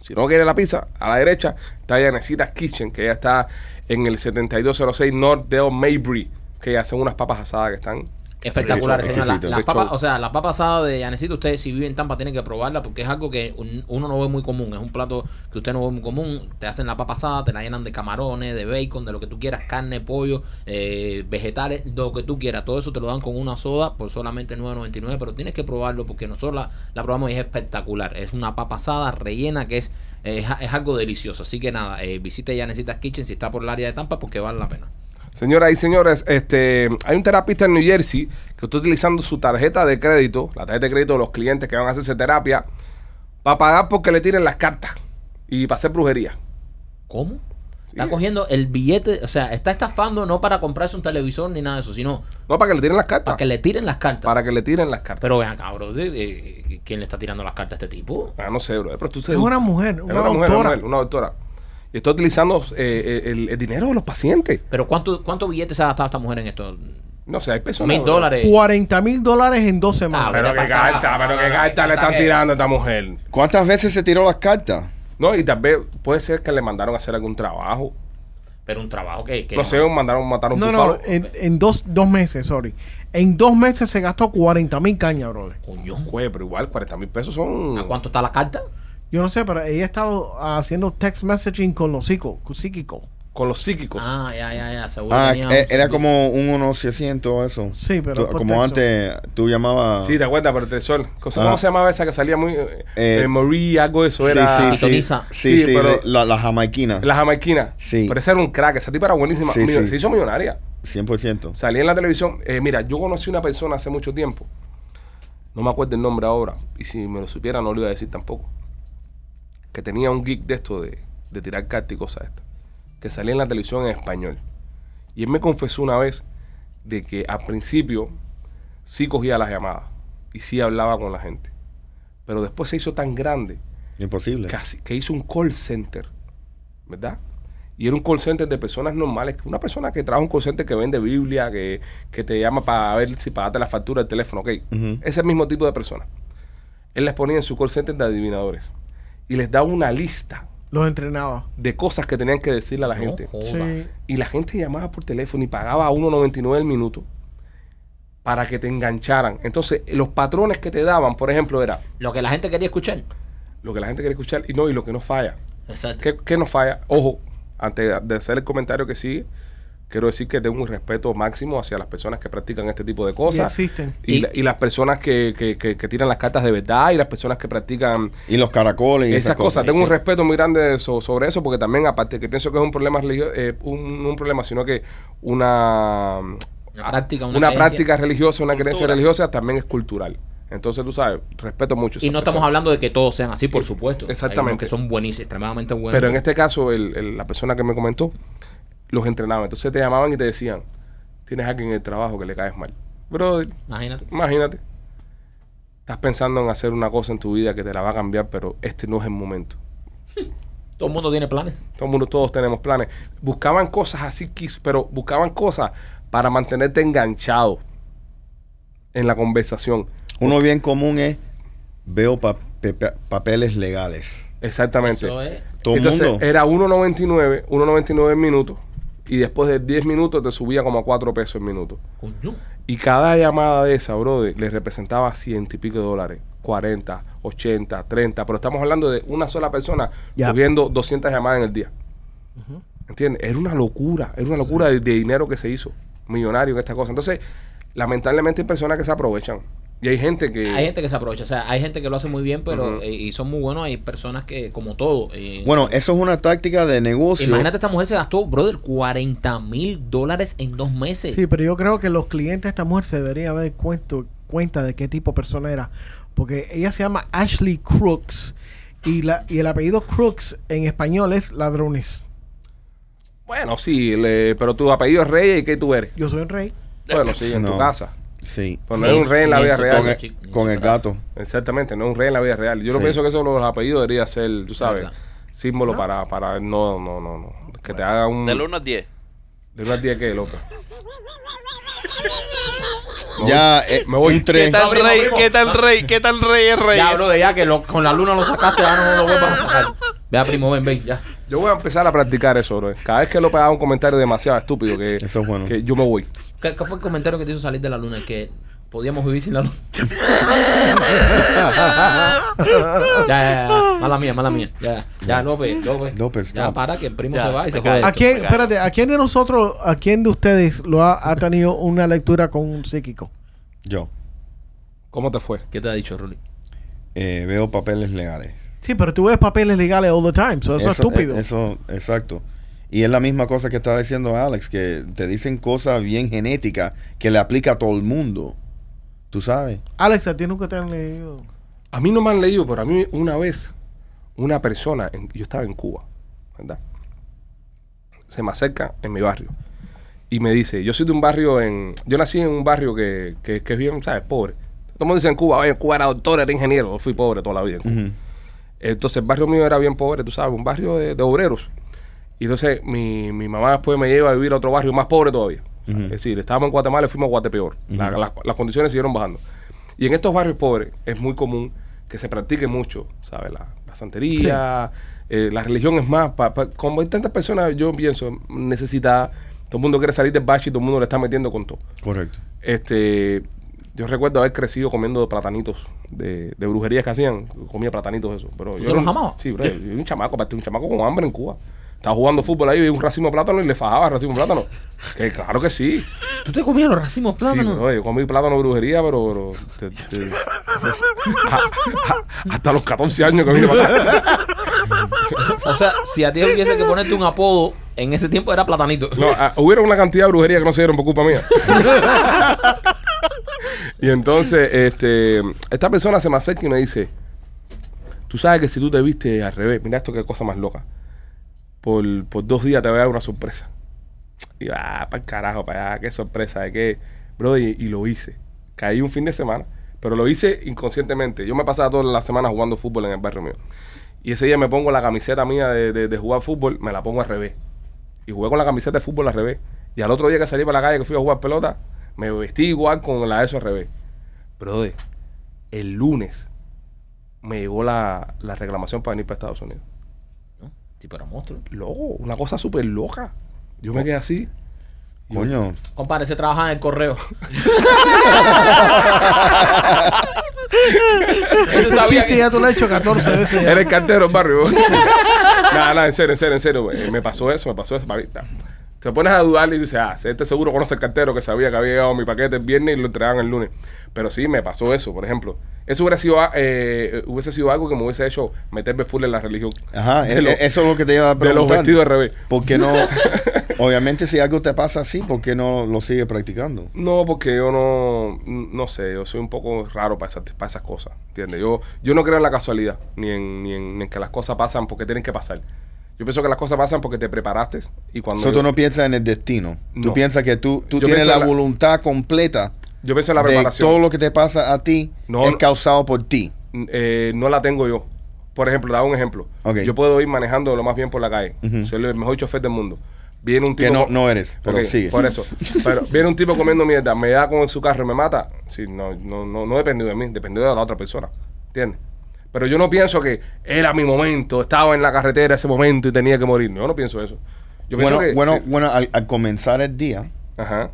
Si no quiere la pizza, a la derecha está Yanecita's Kitchen, que ya está en el 7206 North Dale Mabry, que hacen unas papas asadas que están Espectacular, Rico, señor. La, exquisito. la Qué papa, show. o sea, la papa asada de Yanecito, usted si vive en Tampa tiene que probarla porque es algo que un- uno no ve muy común. Es un plato que usted no ve muy común. Te hacen la papa asada, te la llenan de camarones, de bacon, de lo que tú quieras, carne, pollo, eh, vegetales, lo que tú quieras. Todo eso te lo dan con una soda por solamente 9.99, pero tienes que probarlo porque nosotros la, la probamos y es espectacular. Es una papa asada rellena que es, es, es algo delicioso. Así que nada, eh, visite Yanecita's Kitchen si está por el área de Tampa porque vale la pena. Señoras y señores, este, hay un terapista en New Jersey que está utilizando su tarjeta de crédito, la tarjeta de crédito de los clientes que van a hacerse terapia, para pagar porque le tiren las cartas y para hacer brujería. ¿Cómo? Está cogiendo el billete, o sea, está estafando no para comprarse un televisor ni nada de eso, sino No, para que le tiren las cartas. para que le tiren las cartas. Para que le tiren las cartas. Pero vean, cabrón, ¿de- de- ¿quién le está tirando las cartas a este tipo? Ah, no sé, bro. Pero tú Es una mujer, una una mujer, doctora. una mujer, una doctora. Y está utilizando eh, el, el dinero de los pacientes. Pero ¿cuánto, cuánto billetes se ha gastado esta mujer en esto? No sé, hay personas. Mil dólares. 40 mil dólares en dos Ah, semanas. Pero Vete qué carta, pero qué carta le están tirando a esta mujer. ¿Cuántas veces se tiró las cartas? No, y tal vez puede ser que le mandaron a hacer algún trabajo. Pero un trabajo que... que No sé, mandaron matar a un no, no, en, en dos, dos meses, sorry. En dos meses se gastó 40 mil cañas, brother. Coño, Juez, pero igual 40 mil pesos son. ¿a cuánto está la carta? Yo no sé, pero ella estaba haciendo text messaging con los psico- con psíquicos. Con los psíquicos. Ah, ya, ya, ya. Seguro Ah, tenía eh, un- era como un 1600 eso. Sí, pero Tú- como texto. antes tú llamabas. Sí, te acuerdas, pero te sol. Cosa- Ah. ¿Cómo se llamaba esa que salía muy. Eh, Eh, Marie, algo de eso sí, era. sí, sí, sí, Sí, sí, pero- la, la jamaiquina. La jamaiquina. Sí. Pero esa era un crack. Esa tipa era buenísima. Sí, Mira, sí. Se hizo millonaria. 100%. Salía en la televisión. Eh, mira, yo conocí una persona hace mucho tiempo. No me acuerdo el nombre ahora. Y si me lo supiera, no lo iba a decir tampoco. Que tenía un geek de esto de, de tirar cartas y cosas estas. Que salía en la televisión en español. Y él me confesó una vez de que al principio sí cogía las llamadas. Y sí hablaba con la gente. Pero después se hizo tan grande Imposible. casi, que hizo un call center, ¿verdad? Y era un call center de personas normales, una persona que trabaja un call center que vende Biblia, que, que te llama para ver si pagaste la factura del teléfono, ok. Ese mismo tipo de personas. Él les ponía en su call center de adivinadores y les daba una lista Los entrenaba. de cosas que tenían que decirle a la No gente. Sí. Y la gente llamaba por teléfono y pagaba a 1.99 el minuto para que te engancharan. Entonces, los patrones que te daban, por ejemplo, era Lo que la gente quería escuchar. lo que la gente quiere escuchar y no, y lo que no falla. Exacto. ¿Qué, qué nos falla? Ojo, antes de hacer el comentario que sigue, quiero decir que tengo un respeto máximo hacia las personas que practican este tipo de Y cosas. existen. Y, Y- la- y las personas que, que- que- que tiran las cartas de verdad y las personas que practican Y los caracoles y esas, esas, cosas. cosas. Tengo un respeto muy grande so- sobre eso porque también, aparte que pienso que es un problema religioso, un, un problema, sino que una, Una práctica, una práctica religiosa, una creencia religiosa también es cultural. Entonces, tú sabes, respeto mucho. Y no estamos personas. hablando de que todos sean así, por supuesto. Hay Exactamente. unos que son buenísimos, extremadamente buenos. Pero en este caso, el- el- la persona que me comentó, los entrenaba. Entonces te llamaban y te decían, tienes a alguien en el trabajo que le caes mal. Brother, Imagínate. imagínate. Estás pensando en hacer una cosa en tu vida que te la va a cambiar, pero este no es el momento. Todo el mundo tiene planes. Todo el mundo, todos tenemos planes. Buscaban cosas así, quis- pero buscaban cosas para mantenerte enganchado en la conversación. Uno bien común es veo pa- pe- pe- papeles legales. Exactamente. Eso es. Todo el mundo. era 1.99, 1.99 el minuto. Y después de 10 minutos te subía como a 4 pesos el minuto. Coño. Y cada llamada de esa, brother, le representaba ciento y pico de dólares. 40, 80, 30. Pero estamos hablando de una sola persona cogiendo 200 llamadas en el día. ¿Entiendes? Era una locura. Era una locura de, de dinero que se hizo. Millonario en esta cosa. Entonces, lamentablemente hay personas que se aprovechan. Y hay gente que... Hay gente que se aprovecha, o sea, hay gente que lo hace muy bien, pero eh, y son muy buenos, hay personas que, como todo. eh, Bueno, eso es una táctica de negocio. imagínate esta mujer se gastó, brother, 40 mil dólares en dos meses. Sí, pero yo creo que los clientes de esta mujer se deberían haber cuento, cuenta de qué tipo de persona era. Porque ella se llama Ashley Crooks. Y, la, y el apellido Crooks en español es ladrones. Bueno, sí, le- pero tu apellido es Reyes y ¿qué tú eres? Yo soy un rey. Bueno, sí, en tu casa. Sí. Pues no es un rey en la vida real. Con el, con el gato. Exactamente, no es un rey en la vida real. Yo no Sí. pienso que eso los apellidos debería ser, tú sabes, Verdad. símbolo para, para, no, no, no, no. Que te haga un... Del 1 al 10. De una tía que loca. Me Ya, eh, me voy. un ¿Qué 3. tal primo, rey? primo. ¿Qué tal rey? ¿Qué tal rey es rey? Ya, brother, ya que lo- con la luna lo sacaste, ya no lo vuelvas a sacar. Vea, primo, ven, ven, ya. Yo voy a empezar a practicar eso, bro. Cada vez que lo haga un comentario demasiado estúpido, que, Eso es bueno. que yo me voy. ¿Qué, qué fue el comentario que te hizo salir de la luna? Que podíamos vivir sin la luna. ya, ya, ya. Mala mía, mala mía. Ya, ya, López, López. López, ya, stop. para que el primo Ya, se va y se me jode. cae. ¿A quién, espérate, ¿a quién de nosotros, a quién de ustedes lo ha, ha tenido una lectura con un psíquico? Yo ¿Cómo te fue? ¿Qué te ha dicho, Ruli? eh, veo papeles legales. Sí, pero tú ves papeles legales all the time, so eso, es estúpido. eh, Eso, exacto. Y es la misma cosa que está diciendo Alex, que te dicen cosas bien genéticas que le aplica a todo el mundo. ¿Tú sabes? Alex, a ti nunca te han leído. A mí no me han leído, pero a mí una vez, una persona, en- yo estaba en Cuba, ¿verdad? Se me acerca en mi barrio y me dice, yo soy de un barrio en, yo nací en un barrio que, que, que es bien, ¿sabes? Pobre. Todo el mundo dice en Cuba, oye, en Cuba era doctor, era ingeniero, yo fui pobre toda la vida. en Cuba. Ujú. Entonces el barrio mío era bien pobre, tú sabes, un barrio de, de obreros. Y entonces mi, mi mamá después me lleva a vivir a otro barrio más pobre todavía. Es decir, estábamos en Guatemala y fuimos a Guatepeor. La- la- las condiciones siguieron bajando. Y en estos barrios pobres es muy común que se practique mucho, ¿sabes? La, la santería, eh, la religión es más. pa- pa- como hay tantas personas, yo pienso, necesitadas, todo el mundo quiere salir del bache y todo el mundo le está metiendo con todo. Correcto. Este, yo recuerdo haber crecido comiendo platanitos de, de brujerías que hacían. Comía platanitos eso. Pero ¿Tú yo te los amabas? Sí, bro. Yo era un chamaco, un chamaco con hambre en Cuba. Estaba jugando fútbol ahí, vi un racimo de plátano y le fajaba el racimo de plátano. Que claro que sí. ¿Tú te comías los racimos Sí, plátanos? bro, yo comí plátano brujería, pero. pero te- te- a- a- hasta los 14 años que vine para acá. o sea, si a ti hubiese que ponerte un apodo, en ese tiempo era platanito. No, ah, hubieron una cantidad de brujería que no se dieron por culpa mía. y entonces, este, esta persona se me acerca y me dice, tú sabes que si tú te viste al revés, mira esto qué cosa más loca. Por, por dos días te voy a dar una sorpresa. Y yo, ah, para el carajo, para allá, qué sorpresa, de qué. Bro, y, lo hice. Caí un fin de semana, pero lo hice inconscientemente. Yo me pasaba toda la semana jugando fútbol en el barrio mío. Y ese día me pongo la camiseta mía de, de- de jugar fútbol, me la pongo al revés. Y jugué con la camiseta de fútbol al revés. Y al otro día que salí para la calle, que fui a jugar pelota, me vestí igual con la eso al revés. Brother, el lunes me llegó la, la reclamación para venir para Estados Unidos. Tipo era monstruo. Loco, una cosa súper loca. Yo me quedé así. Coño. Compadre, se trabajaba en el correo. Ese sabía chiste que- ya tú lo has hecho 14 veces. ya. Era el cartero del barrio. nada, nada, en serio, en serio, en serio. Eh, Me pasó eso, me pasó eso. Marita. Te pones a dudar y dices, ah, este seguro conoce el cartero que sabía que había llegado mi paquete el viernes y lo entregaban el lunes. Pero sí, me pasó eso, por ejemplo. Eso hubiera sido, ah, eh, hubiese sido algo que me hubiese hecho meterme full en la religión. Ajá, e- e- eso es lo que te iba a de los preguntar. vestidos al revés. ¿Por qué no? Obviamente, si algo te pasa así, ¿por qué no lo sigues practicando? No, porque yo no, no sé, yo soy un poco raro para esas, para esas cosas, ¿entiendes? Yo, yo no creo en la casualidad, ni en, ni, en, ni en que las cosas pasan porque tienen que pasar. Yo pienso que las cosas pasan porque te preparaste y cuando... Yo, tú no piensas en el destino. Tú No. piensas que tú, tú Yo tienes la, voluntad completa yo pienso en la de preparación. todo lo que te pasa a ti No, es causado por ti. eh, no la tengo yo. Por ejemplo, daba un ejemplo. Ok. Yo puedo ir manejando lo más bien por la calle. Soy el mejor chofer del mundo. Viene un tipo... Que no, no eres, pero sigue. Por eso. Pero viene un tipo comiendo mierda, me da con su carro y me mata. Sí, no, no, no, no dependió de mí, dependió de la otra persona. ¿Entiendes? Pero yo no pienso que era mi momento, estaba en la carretera ese momento y tenía que morir. Yo no pienso eso. Yo pienso Bueno, que. bueno, bueno al, al comenzar el día, Ajá.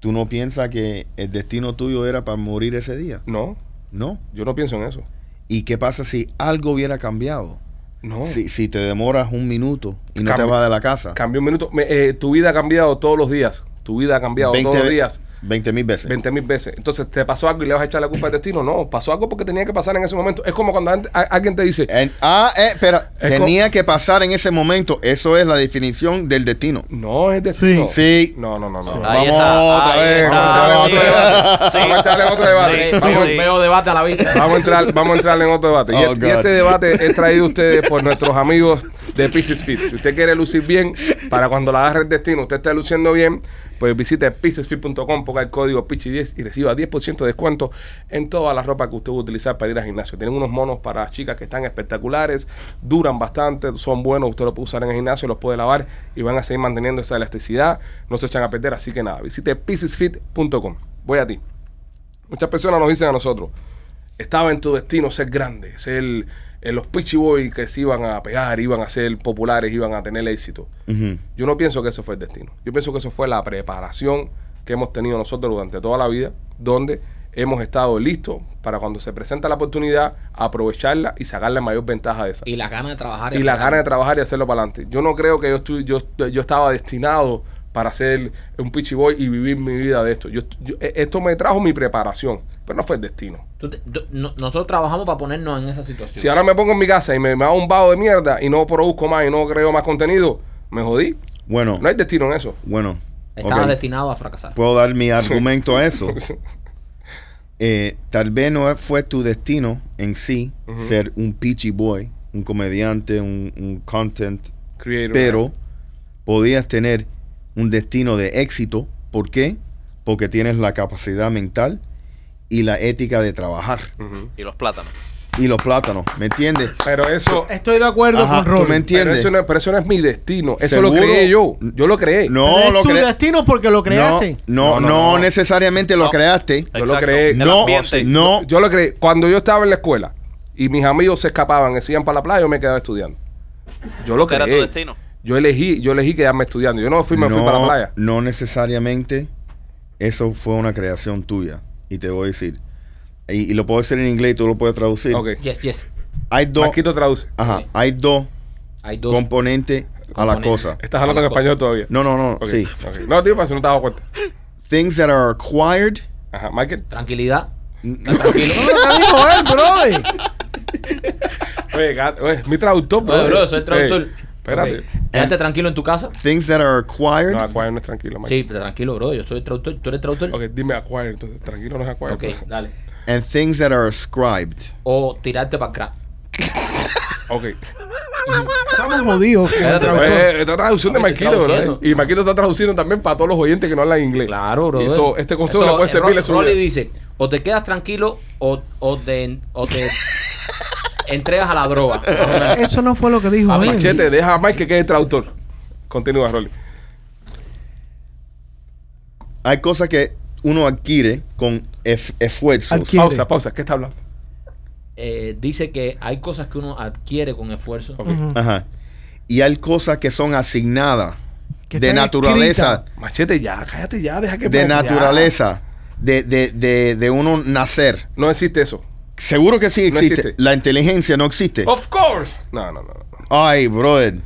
¿tú no piensas que el destino tuyo era para morir ese día? No, No. yo no pienso en eso. ¿Y qué pasa si algo hubiera cambiado? No. Si, si te demoras un minuto y no te vas de la casa. Cambió un minuto. Me- eh, tu vida ha cambiado todos los días. Tu vida ha cambiado todos los días. 20 mil veces. 20 mil veces. Entonces, ¿te pasó algo y le vas a echar la culpa al destino? No, pasó algo porque tenía que pasar en ese momento. Es como cuando alguien te dice, En- ah, eh, espera. Es Tenía que pasar en ese momento. Eso es la definición del destino. no es destino. Sí. No, no, no, no. Ahí Vamos está, otra ahí vez. está. Vamos Sí, sí. A entrar en otro debate. Sí, Vamos- sí. Veo debate a la vista. Vamos a entrar, vamos a entrar en otro debate. Y, Oh, este, y este debate es traído ustedes por nuestros amigos de Pieces Fit. Si usted quiere lucir bien, para cuando la agarre el destino, usted esté luciendo bien, pues visite piecesfit.com, ponga el código PICHI10 y reciba 10% de descuento en toda la ropa que usted va a utilizar para ir al gimnasio. Tienen unos monos para chicas que están espectaculares, duran bastante, son buenos, usted los puede usar en el gimnasio, los puede lavar y van a seguir manteniendo esa elasticidad, no se echan a perder, así que nada, visite piecesfit.com. Voy a ti. Muchas personas nos dicen a nosotros, estaba en tu destino ser grande, ser eh, los Pitchy Boys que se iban a pegar, iban a ser populares, iban a tener éxito. Yo no pienso que eso fue el destino. Yo pienso que eso fue la preparación que hemos tenido nosotros durante toda la vida, donde hemos estado listos para cuando se presenta la oportunidad, aprovecharla y sacarle mayor ventaja de esa. Y las ganas de trabajar. Y la gana de trabajar y hacerlo para adelante. Yo no creo que yo, estu- yo, yo estaba destinado para ser un pitchy boy y vivir mi vida de esto. Yo, yo- e- esto me trajo mi preparación, pero no fue el destino. Tú te- tú- no- nosotros trabajamos para ponernos en esa situación. Si ahora me pongo en mi casa y me, me hago un vago de mierda y no produzco más y no creo más contenido, me jodí. Bueno, No hay destino en eso. bueno. Estabas ok. destinado a fracasar. Puedo dar mi argumento a eso. Eh, tal vez no fue tu destino en sí ser un peachy boy, un comediante, un, un content, Creator. pero podías tener un destino de éxito. ¿Por qué? Porque tienes la capacidad mental y la ética de trabajar. Y los plátanos. Y los plátanos, ¿me entiendes? Pero eso, Estoy de acuerdo Ajá, con ¿tú Rolly. me pero entiendes? eso, no, pero eso no es mi destino. Eso ¿Seguro? lo creé yo. Yo lo creé. No, Pero es lo tu cre- destino porque lo creaste. No, no, No, no, no no. necesariamente lo No. creaste. Yo lo creé. No, no. Yo lo creí. Cuando yo estaba en la escuela y mis amigos se escapaban y se iban para la playa, yo me quedaba estudiando. Yo lo Porque era tu creé. destino. Yo elegí, yo elegí quedarme estudiando. Yo no fui, me fui para la playa. No necesariamente eso fue una creación tuya. Y te voy a decir. Y, y lo puedo decir en inglés y tú lo puedes traducir. Ok. Yes, yes. Hay dos, traduce. ajá, Ok. hay dos Hay dos. componentes a la cosa. Estás hablando en español todavía. No, no, no, sí. No, tío, para si no te das cuenta. Things that are acquired. Ajá, Michael. Tranquilidad. Tranquilo. No, lo que dijo él, brother. Oye, gato, oye, mi traductor, bro. Oye, bro, soy el traductor. Espérate. Quédate tranquilo en tu casa. Things that are acquired. No, Acquire no es tranquilo, Michael. Sí, pero tranquilo, bro. Yo soy el traductor. ¿Tú eres traductor? Ok, dime Acquire, entonces. Tranquilo no es Acquire. Ok, dale. And things that are ascribed. O tirarte para crack. Ok. Estamos jodidos. traductor. Oye, esta traducción de Marquito, bro. Y Marquito está traduciendo también para todos los oyentes que no hablan inglés. Claro, bro. Y eso, este consejo Eso, le puede eh, servir Ro- a su Rolly dice, o te quedas tranquilo o, o te, o te entregas a la droga. Eso no fue lo que dijo Ah, él. Machete, deja a Mike que quede traductor. Continúa, Rolly. Hay cosas que uno adquiere con ef- esfuerzos. Adquiere. Pausa, pausa. ¿Qué está hablando? Eh, dice que hay cosas que uno adquiere con esfuerzo. Ajá. Y hay cosas que son asignadas Que de naturaleza. Machete, ya, cállate ya, deja que De naturaleza. De, de, de, de uno nacer. No existe eso. Seguro que sí No existe. La inteligencia no existe. Of course. No, no, no. no. Ay, brother.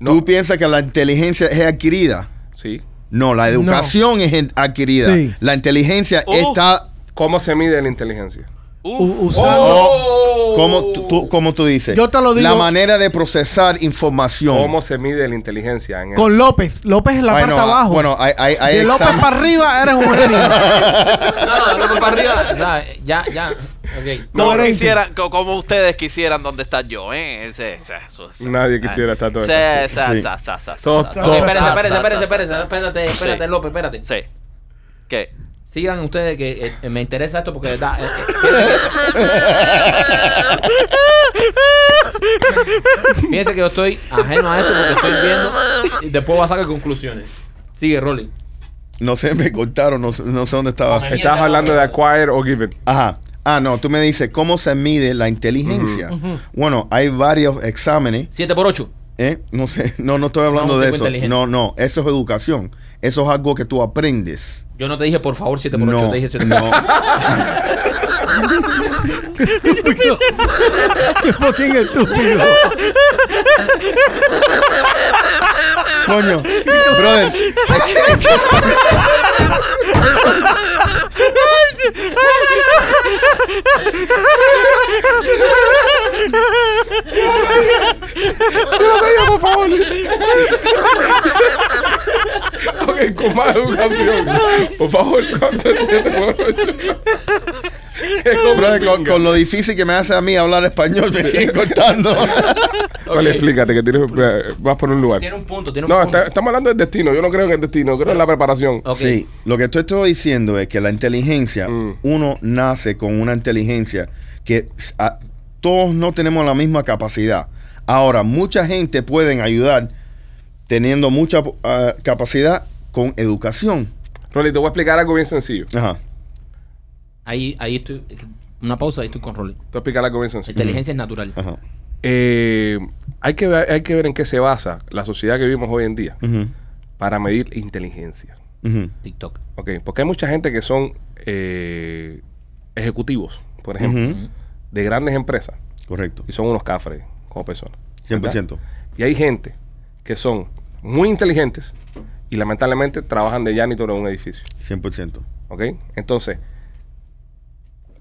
No. ¿Tú piensas que la inteligencia es adquirida? Sí. No, la educación es adquirida. Sí. La inteligencia Uh. está... ¿Cómo se mide la inteligencia? Uh, usando- Oh, ¿cómo, tú, cómo tú dices? Yo te lo digo- La manera de procesar información. ¿Cómo se mide la inteligencia en el- Con López. López en la Ay, parte no, abajo. Bueno, hay, hay, hay de López para arriba eres un genio. No, no, loco para arriba. O sea, ya, ya. Ok. como, como ustedes quisieran donde está yo, ¿eh? Ese- ese- eso- Nadie quisiera estar todo espérate, espérate, espérate, espérate, espérate. López, espérate. Sí. ¿Qué? Sigan ustedes que eh, me interesa esto porque da, eh, eh, Fíjense que yo estoy ajeno a esto porque estoy viendo y después voy a sacar conclusiones. Sigue, Rolly. No sé, me cortaron, no, sé- no sé dónde estaba. Estabas hablando de acquire o given. Ajá. Ah, no, tú me dices, ¿cómo se mide la inteligencia? Bueno, hay varios exámenes. 7 por 8. ¿eh? No sé, no, no estoy hablando No, de tipo eso. inteligente. No, no, eso es educación. Eso es algo que tú aprendes. Yo no te dije por favor 7 por 8, No, te dije 7 por 8. no. Qué fucking estúpido. Coño, brother. son- por favor. Con más educación. Por favor, con, lo difícil que me hace a mí hablar español, me siguen contando. Vale, explícate que tienes, eh, vas por un lugar. Tiene un punto, tiene un No, punto. está- estamos hablando del destino. Yo no creo en el destino, creo en la preparación. Ok. Sí, lo que estoy, estoy diciendo es que la inteligencia, Mm. uno nace con una inteligencia que a- todos no tenemos la misma capacidad. Ahora, mucha gente pueden ayudar teniendo mucha ah, capacidad con educación. Rolly, te voy a explicar algo bien sencillo. Ajá. Ahí, ahí estoy. Una pausa y estoy con Rolly. Te voy a explicar algo bien sencillo. Inteligencia es natural. Ajá. Eh, hay, que ver, hay que ver en qué se basa la sociedad que vivimos hoy en día para medir inteligencia. ujú. TikTok. ¿ok? Porque hay mucha gente que son eh, ejecutivos, por ejemplo, de grandes empresas Correcto. y son unos cafres como personas. ¿verdad? 100%. Y hay gente que son muy inteligentes y lamentablemente trabajan de janitor en un edificio. 100%. ¿Ok? Entonces,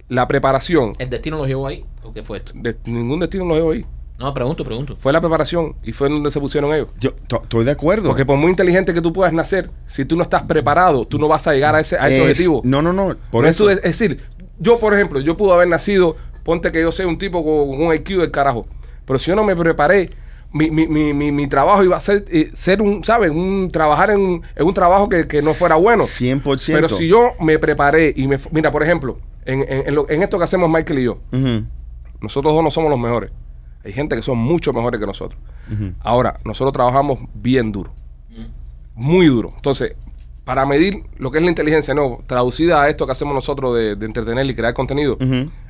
la preparación, ¿El destino los llevó ahí? ¿O qué fue esto? de, ningún destino lo llevó ahí. No, pregunto, pregunto. Fue la preparación y fue donde se pusieron ellos. Yo to- estoy de acuerdo. Porque por muy inteligente que tú puedas nacer, si tú no estás preparado, tú no vas a llegar a ese, a ese Es- objetivo. No, no, no. Por No eso. es decir, yo, por ejemplo, yo pude haber nacido, ponte que yo sea un tipo con, con un IQ del carajo, pero si yo no me preparé, mi, mi, mi, mi, mi trabajo iba a ser, eh, ser un, ¿sabes? Un, trabajar en, en un trabajo que, que no fuera bueno. 100%. Pero si yo me preparé y me... Mira, por ejemplo, en, en, en lo- en esto que hacemos Michael y yo, nosotros dos no somos los mejores. Hay gente que son mucho mejores que nosotros. Ahora, nosotros trabajamos bien duro. Muy duro. Entonces, para medir lo que es la inteligencia, no, traducida a esto que hacemos nosotros de, de entretener y crear contenido,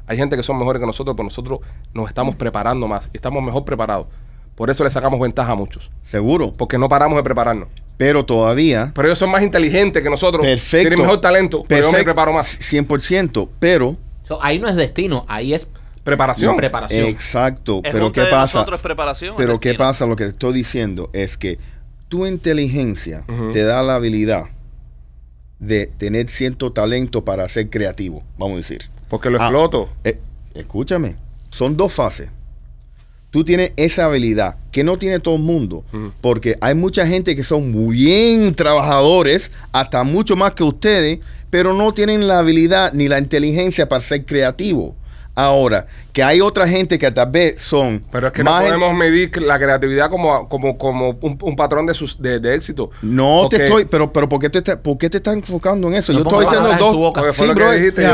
hay gente que son mejores que nosotros, pero nosotros nos estamos preparando más y estamos mejor preparados. Por eso le sacamos ventaja a muchos. Seguro. Porque no paramos de prepararnos. Pero todavía. Pero ellos son más inteligentes que nosotros. Perfecto. Tienen mejor talento, pero yo me preparo más. 100%. Pero. So, ahí no es destino, ahí es Preparación. preparación. Exacto. Es pero ¿qué pasa? nosotros es preparación. Pero es ¿qué pasa? Lo que te estoy diciendo es que tu inteligencia te da la habilidad de tener cierto talento para ser creativo, vamos a decir. Porque lo Ah, exploto. eh, escúchame, son dos fases. Tú tienes esa habilidad que no tiene todo el mundo, porque hay mucha gente que son muy bien trabajadores, hasta mucho más que ustedes, pero no tienen la habilidad ni la inteligencia para ser creativo. Ahora, que hay otra gente que tal vez son Pero es que más no podemos medir la creatividad como, como, como un, un patrón de, sus, de, de éxito. No te estoy, pero, pero ¿por qué te, está- por qué te estás enfocando en eso? No yo estoy diciendo dos. Sí.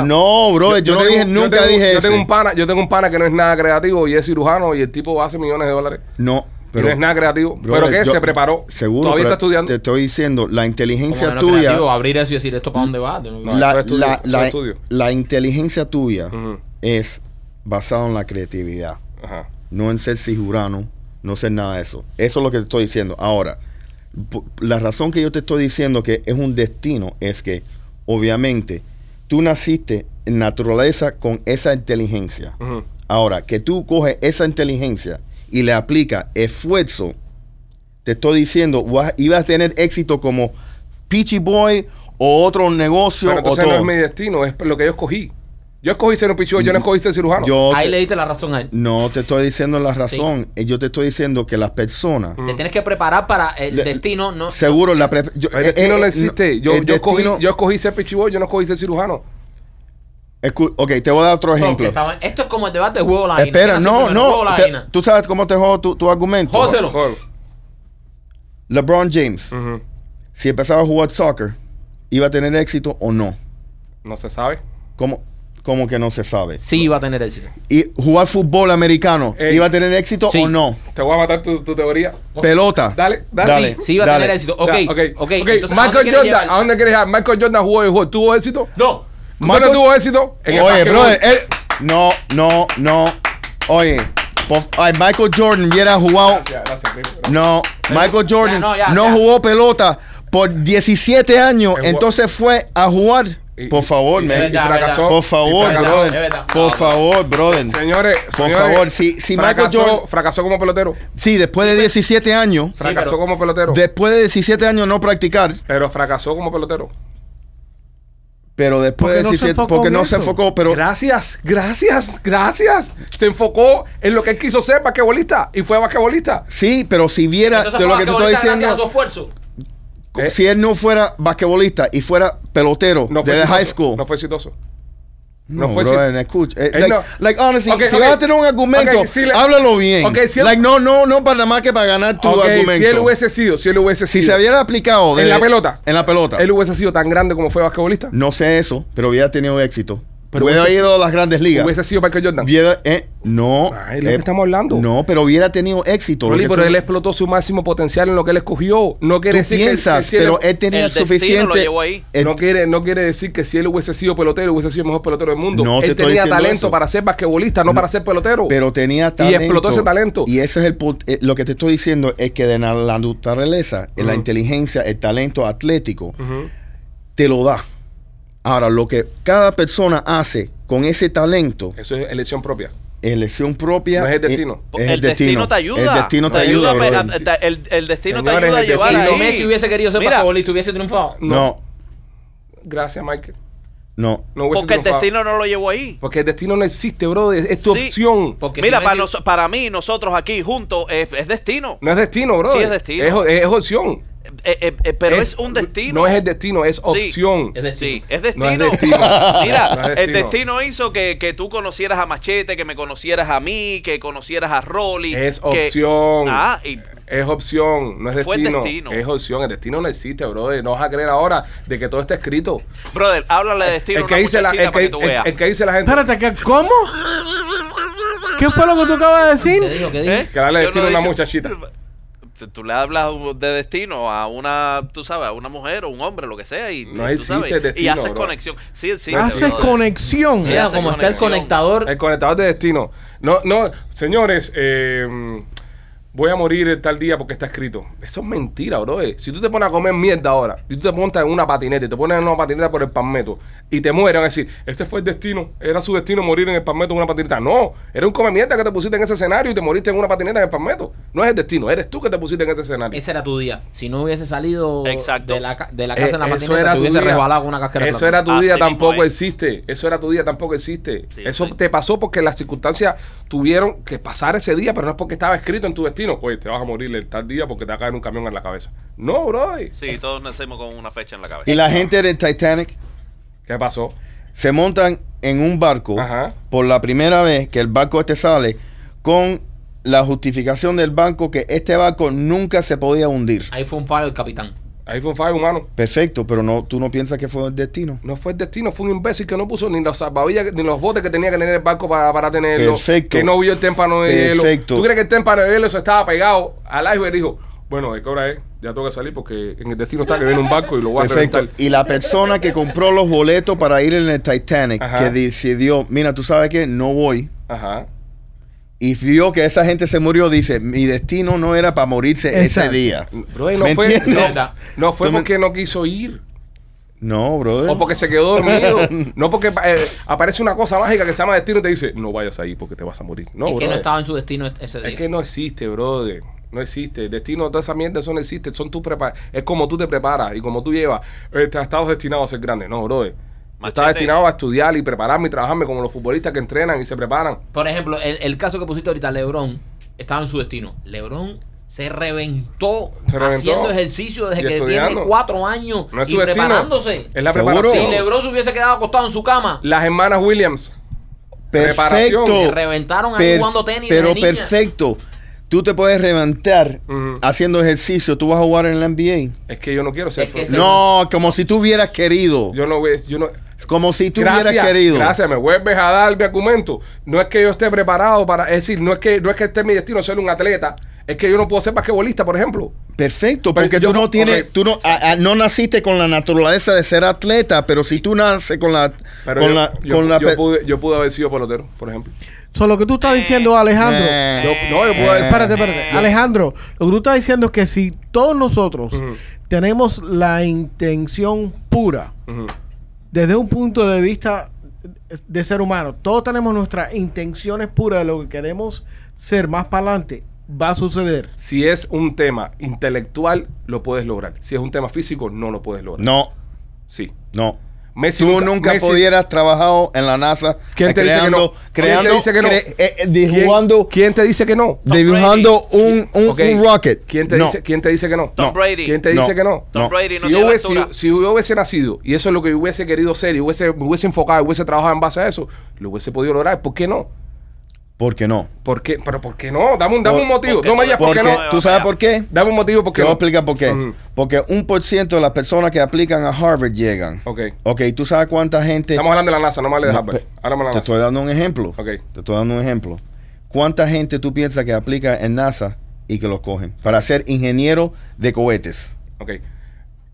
No, brother, yo, no tengo- dije, nunca tengo- dije yo eso. tengo un pana, yo tengo un pana que no es nada creativo y es cirujano y el tipo hace millones de dólares. No, pero no es nada creativo. brother, pero que yo- se preparó. Seguro. Todavía está estudiando. Te estoy diciendo, la inteligencia no tuya, creativo, abrir eso y decir esto para dónde va. No, la, eso es estudio, la- la- la inteligencia tuya. Es basada en la creatividad, Ajá. no en ser cirujano, no ser nada de eso. Eso es lo que te estoy diciendo. Ahora, la razón que yo te estoy diciendo que es un destino es que, obviamente, tú naciste en naturaleza con esa inteligencia. Ahora, que tú coges esa inteligencia y le aplicas esfuerzo, te estoy diciendo, vas- ibas a tener éxito como Peachy Boy o otro negocio Pero o entonces no todo. es mi destino, es lo que yo escogí. Yo escogí ser un pichudo, yo no escogí ser cirujano. Yo Ahí te- le diste la razón a él. no te estoy diciendo la razón, eh, yo te estoy diciendo que las personas, Mm. Te tienes que preparar para el Le- destino. No, seguro, la pre- yo- el eh, destino eh, no existe. Yo, el yo, escogí, yo escogí ser pichiboy, yo no escogí ser cirujano. escu- ok, te voy a dar otro no, ejemplo. estaba- esto es como el debate de juego de la. Espera, ¿Quién no, no. te- tú sabes cómo te jodo tu, tu argumento. Jódelo. Joder. LeBron James, si empezaba a jugar soccer, ¿iba a tener éxito o no? No se sabe. ¿Cómo, cómo que no se sabe? Sí, iba a tener éxito. y jugar fútbol americano Ey. iba a tener éxito Sí. o no Te voy a matar tu, tu teoría. pelota Dale, dale. Sí, iba a dale. tener éxito. Ok, Ya, ok. ok. Entonces, ¿a dónde Michael Jordan? ¿a dónde quieres llegar? Michael Jordan jugó y jugó. ¿Tuvo éxito? No. ¿Dónde Michael- tuvo éxito? En oye brother eh, no no no oye ay, Michael Jordan hubiera jugado Gracias, gracias, Rico. no Michael Jordan no, no, ya, ya. jugó pelota por 17 años En entonces fue a jugar por favor man y verdad, fracasó. por favor brother por favor brother Señores, Por señores, favor, si- si Michael fracasó, Jordan- fracasó como pelotero. sí después de 17 años Fracasó pero- como pelotero. después de 17 años no practicar pero fracasó como pelotero. pero después Porque de no se 17 enfocó porque en no se enfocó pero Gracias, gracias, gracias. Se enfocó en lo que él quiso ser basquetbolista y fue basquetbolista. Sí, pero si viera Entonces de lo que te estoy diciendo, a su esfuerzo. Eh, si él no fuera basquetbolista y fuera pelotero no desde exitoso, high school, No fue exitoso. no, no fue brother, escucha, eh, Él like, no- like, honestly, si vas a tener un argumento, si le- háblalo bien. Si él- like, no, no, no para nada más que para ganar tu argumento. si él hubiese sido, si él hubiese si sido, se hubiera aplicado En la pelota. en la pelota, él hubiese sido tan grande como fue basquetbolista. no sé eso, pero hubiera tenido éxito. Pero hubiera hubiese- ido a las grandes ligas. Hubiese sido Michael Jordan. Hubiera- eh, no. Lo que estamos hablando. No, pero hubiera tenido éxito. Rolly, pero tú- él explotó su máximo potencial en lo que él escogió. No tú quiere decir que- piensas, que, si él- pero él tenía el suficiente. lo llevó ahí. eh, no quiere, no quiere decir que si él hubiese sido pelotero, hubiese sido el mejor pelotero del mundo. No te él estoy tenía talento eso. para ser basquetbolista, no, para ser pelotero. pero tenía talento. explotó ese talento. Y ese es el eh, lo que te estoy diciendo es que de la naturaleza, eh, la inteligencia, el talento atlético, te lo da. Ahora, lo que cada persona hace con ese talento, Eso es elección propia. elección propia. No es el destino. es el, destino, te ayuda. El destino te, ayuda, a- brother. a- el, el destino te ayuda a el llevar si. Messi hubiese querido ser Mira, basquetbolista, hubiese triunfado. No, Gracias, Michael. no. No hubiese Porque el destino no lo llevó ahí. Porque el destino no existe, bro. Es, es tu Sí. opción. Porque Mira, si para, Messi- nos- para mí, nosotros aquí juntos, es, es destino. No es destino, bro. Sí, es destino. Es, es opción. Eh, eh, eh, pero es, un destino. No es el destino, es opción. Es destino. Sí, es No destino. es destino. Mira, No es el destino. hizo que, que tú conocieras a Machete, que me conocieras a mí, que conocieras a Rolly. Es que- opción. Ah, y Es opción, no es Fue destino. destino. Es opción, el destino no existe, bro. No vas a creer ahora de que todo está escrito. brother, háblale de destino El a que, una dice la, muchachita el, para que, que tú el- veas. el que dice la gente Espérate, ¿qué, ¿cómo? ¿Qué fue lo que tú acabas de ¿Qué decir? dijo? ¿Qué dijo? ¿Eh? Que darle Yo destino no a una dicho- muchachita. Tú le hablas de destino a una, tú sabes, a una mujer o un hombre, lo que sea, y, No tú existe sabes, el destino, y haces bro. conexión. Sí, sí. Haces conexión. Sí, hace como está el conectador. El conectador de destino. No, no, señores, eh, voy a morir tal día porque está escrito. Eso es mentira, bro. Si tú te pones a comer mierda ahora, y tú te montas en una patineta y te pones en una patineta por el palmeto y te mueren, a decir, este fue el destino, era su destino morir en el palmeto en una patineta. No, era un come mierda que te pusiste en ese escenario y te moriste en una patineta en el palmeto. No es el destino, eres tú que te pusiste en ese escenario. Ese era tu día. Si no hubiese salido Exacto. de la, ca- de la casa en la Eh, patineta, te hubiese día. resbalado con una casquera Eso era tu día, tampoco existe. Eso era tu día, tampoco existe. Sí, Eso sí. te pasó porque las circunstancias tuvieron que pasar ese día, pero no es porque estaba escrito en tu destino. Oye, te vas a morir el tal día porque te va a caer un camión en la cabeza. No, bro. Sí, todos nacemos con una fecha en la cabeza. Y la gente del Titanic ¿Qué pasó? se montan en un barco Ajá. por la primera vez que el barco este sale con la justificación del banco que este barco nunca se podía hundir. Ahí fue un fallo del capitán. Ahí fue un fallo humano. Perfecto, pero no, tú no piensas que fue el destino. No fue el destino, fue un imbécil que no puso ni los salvavidas ni los botes que tenía que tener el barco para, para tenerlo. Perfecto. Que no vio el témpano de hielo. Perfecto. ¿Tú crees que el témpano de hielo estaba pegado al iceberg y dijo, bueno, ¿de qué hora es? Ya tengo que salir porque en el destino está que viene un barco y lo voy a Perfecto. reventar. Y la persona que compró los boletos para ir en el Titanic, Ajá. que decidió, mira, tú sabes que no voy, Ajá. Y vio que esa gente se murió, dice, mi destino no era para morirse ese día. Bro, no ¿Me fue, no, no porque no quiso ir. No, brother. O porque se quedó dormido. no porque eh, aparece una cosa mágica que se llama destino y te dice, no vayas ahí porque te vas a morir. No, es que no estaba en su destino est- ese día. Es que no existe, brother. No existe. El destino, toda esa mierda, eso no existe. Son tu prepa- es como tú te preparas y como tú llevas. Eh, te has estado destinado a ser grande. No, brother. Yo estaba destinado a estudiar y prepararme y trabajarme como los futbolistas que entrenan y se preparan. Por ejemplo, el, el caso que pusiste ahorita, Lebron, estaba en su destino. Lebron se reventó, Se reventó. haciendo ejercicio desde que estudiando. tiene cuatro años No es y preparándose. Es la preparación. Si Lebron se hubiese quedado acostado en su cama, Las hermanas Williams. Perfecto. preparación. le reventaron ahí Per- jugando tenis. Pero desde niña. perfecto. Tú te puedes levantar Ujú. haciendo ejercicio. Tú vas a jugar en la NBA. Es que yo no quiero ser. Es que se- No, como si tú hubieras querido. Yo no. Yo no, Como si tú gracias, hubieras querido. Gracias, me vuelves a dar mi argumento. No es que yo esté preparado para. Es decir, no es que, no es que esté mi destino ser un atleta. Es que yo no puedo ser basquetbolista, por ejemplo. Perfecto, Pero porque yo- tú no tienes, tú no, a- a- no naciste con la naturaleza de ser atleta, pero si tú naces con la, Pero con yo, la, yo- con la yo pe- pude, yo pude haber sido pelotero, por ejemplo. So, lo que tú estás diciendo, Alejandro. Eh. Yo- no, yo pude haber Espérate, espérate. Alejandro, lo que tú estás diciendo es que si todos nosotros tenemos la intención pura. Desde un punto de vista de ser humano, todos tenemos nuestras intenciones puras de lo que queremos ser más para adelante, va a suceder. Si es un tema intelectual, lo puedes lograr. Si es un tema físico, no lo puedes lograr. No, Sí. no. Messi Tú nunca Messi- pudieras trabajado en la NASA ¿Quién te dice que creando, no? creando, ¿Quién te dice que no? cre- eh, eh, ¿Quién- dibujando, ¿Quién te dice que no? Dibujando un, un, un rocket. ¿Quién te, No. dice, ¿Quién te dice que no? Tom. Brady. ¿Quién te No. dice que no? Tom. Brady no si, yo hubiese, si, si yo hubiese nacido y eso es lo que yo hubiese querido ser y hubiese, me hubiese enfocado, hubiese trabajado en base a eso, lo hubiese podido lograr. ¿Por qué no? ¿Por qué no? ¿Por qué? ¿Pero por qué no? Dame un, dame Por- un motivo. porque- No me digas por qué Porque, no. ¿Tú sabes por qué? Dame un motivo por Te qué voy a explicar por qué. Porque un por ciento de las personas que aplican a Harvard llegan. Ok. Ok, ¿tú sabes cuánta gente... Estamos hablando de la NASA, no me hables de Harvard. pe- Ahora me la Te NASA. estoy dando un ejemplo. Ok. Te estoy dando un ejemplo. ¿Cuánta gente tú piensas que aplica en NASA y que lo cogen? Para ser ingeniero de cohetes. Ok.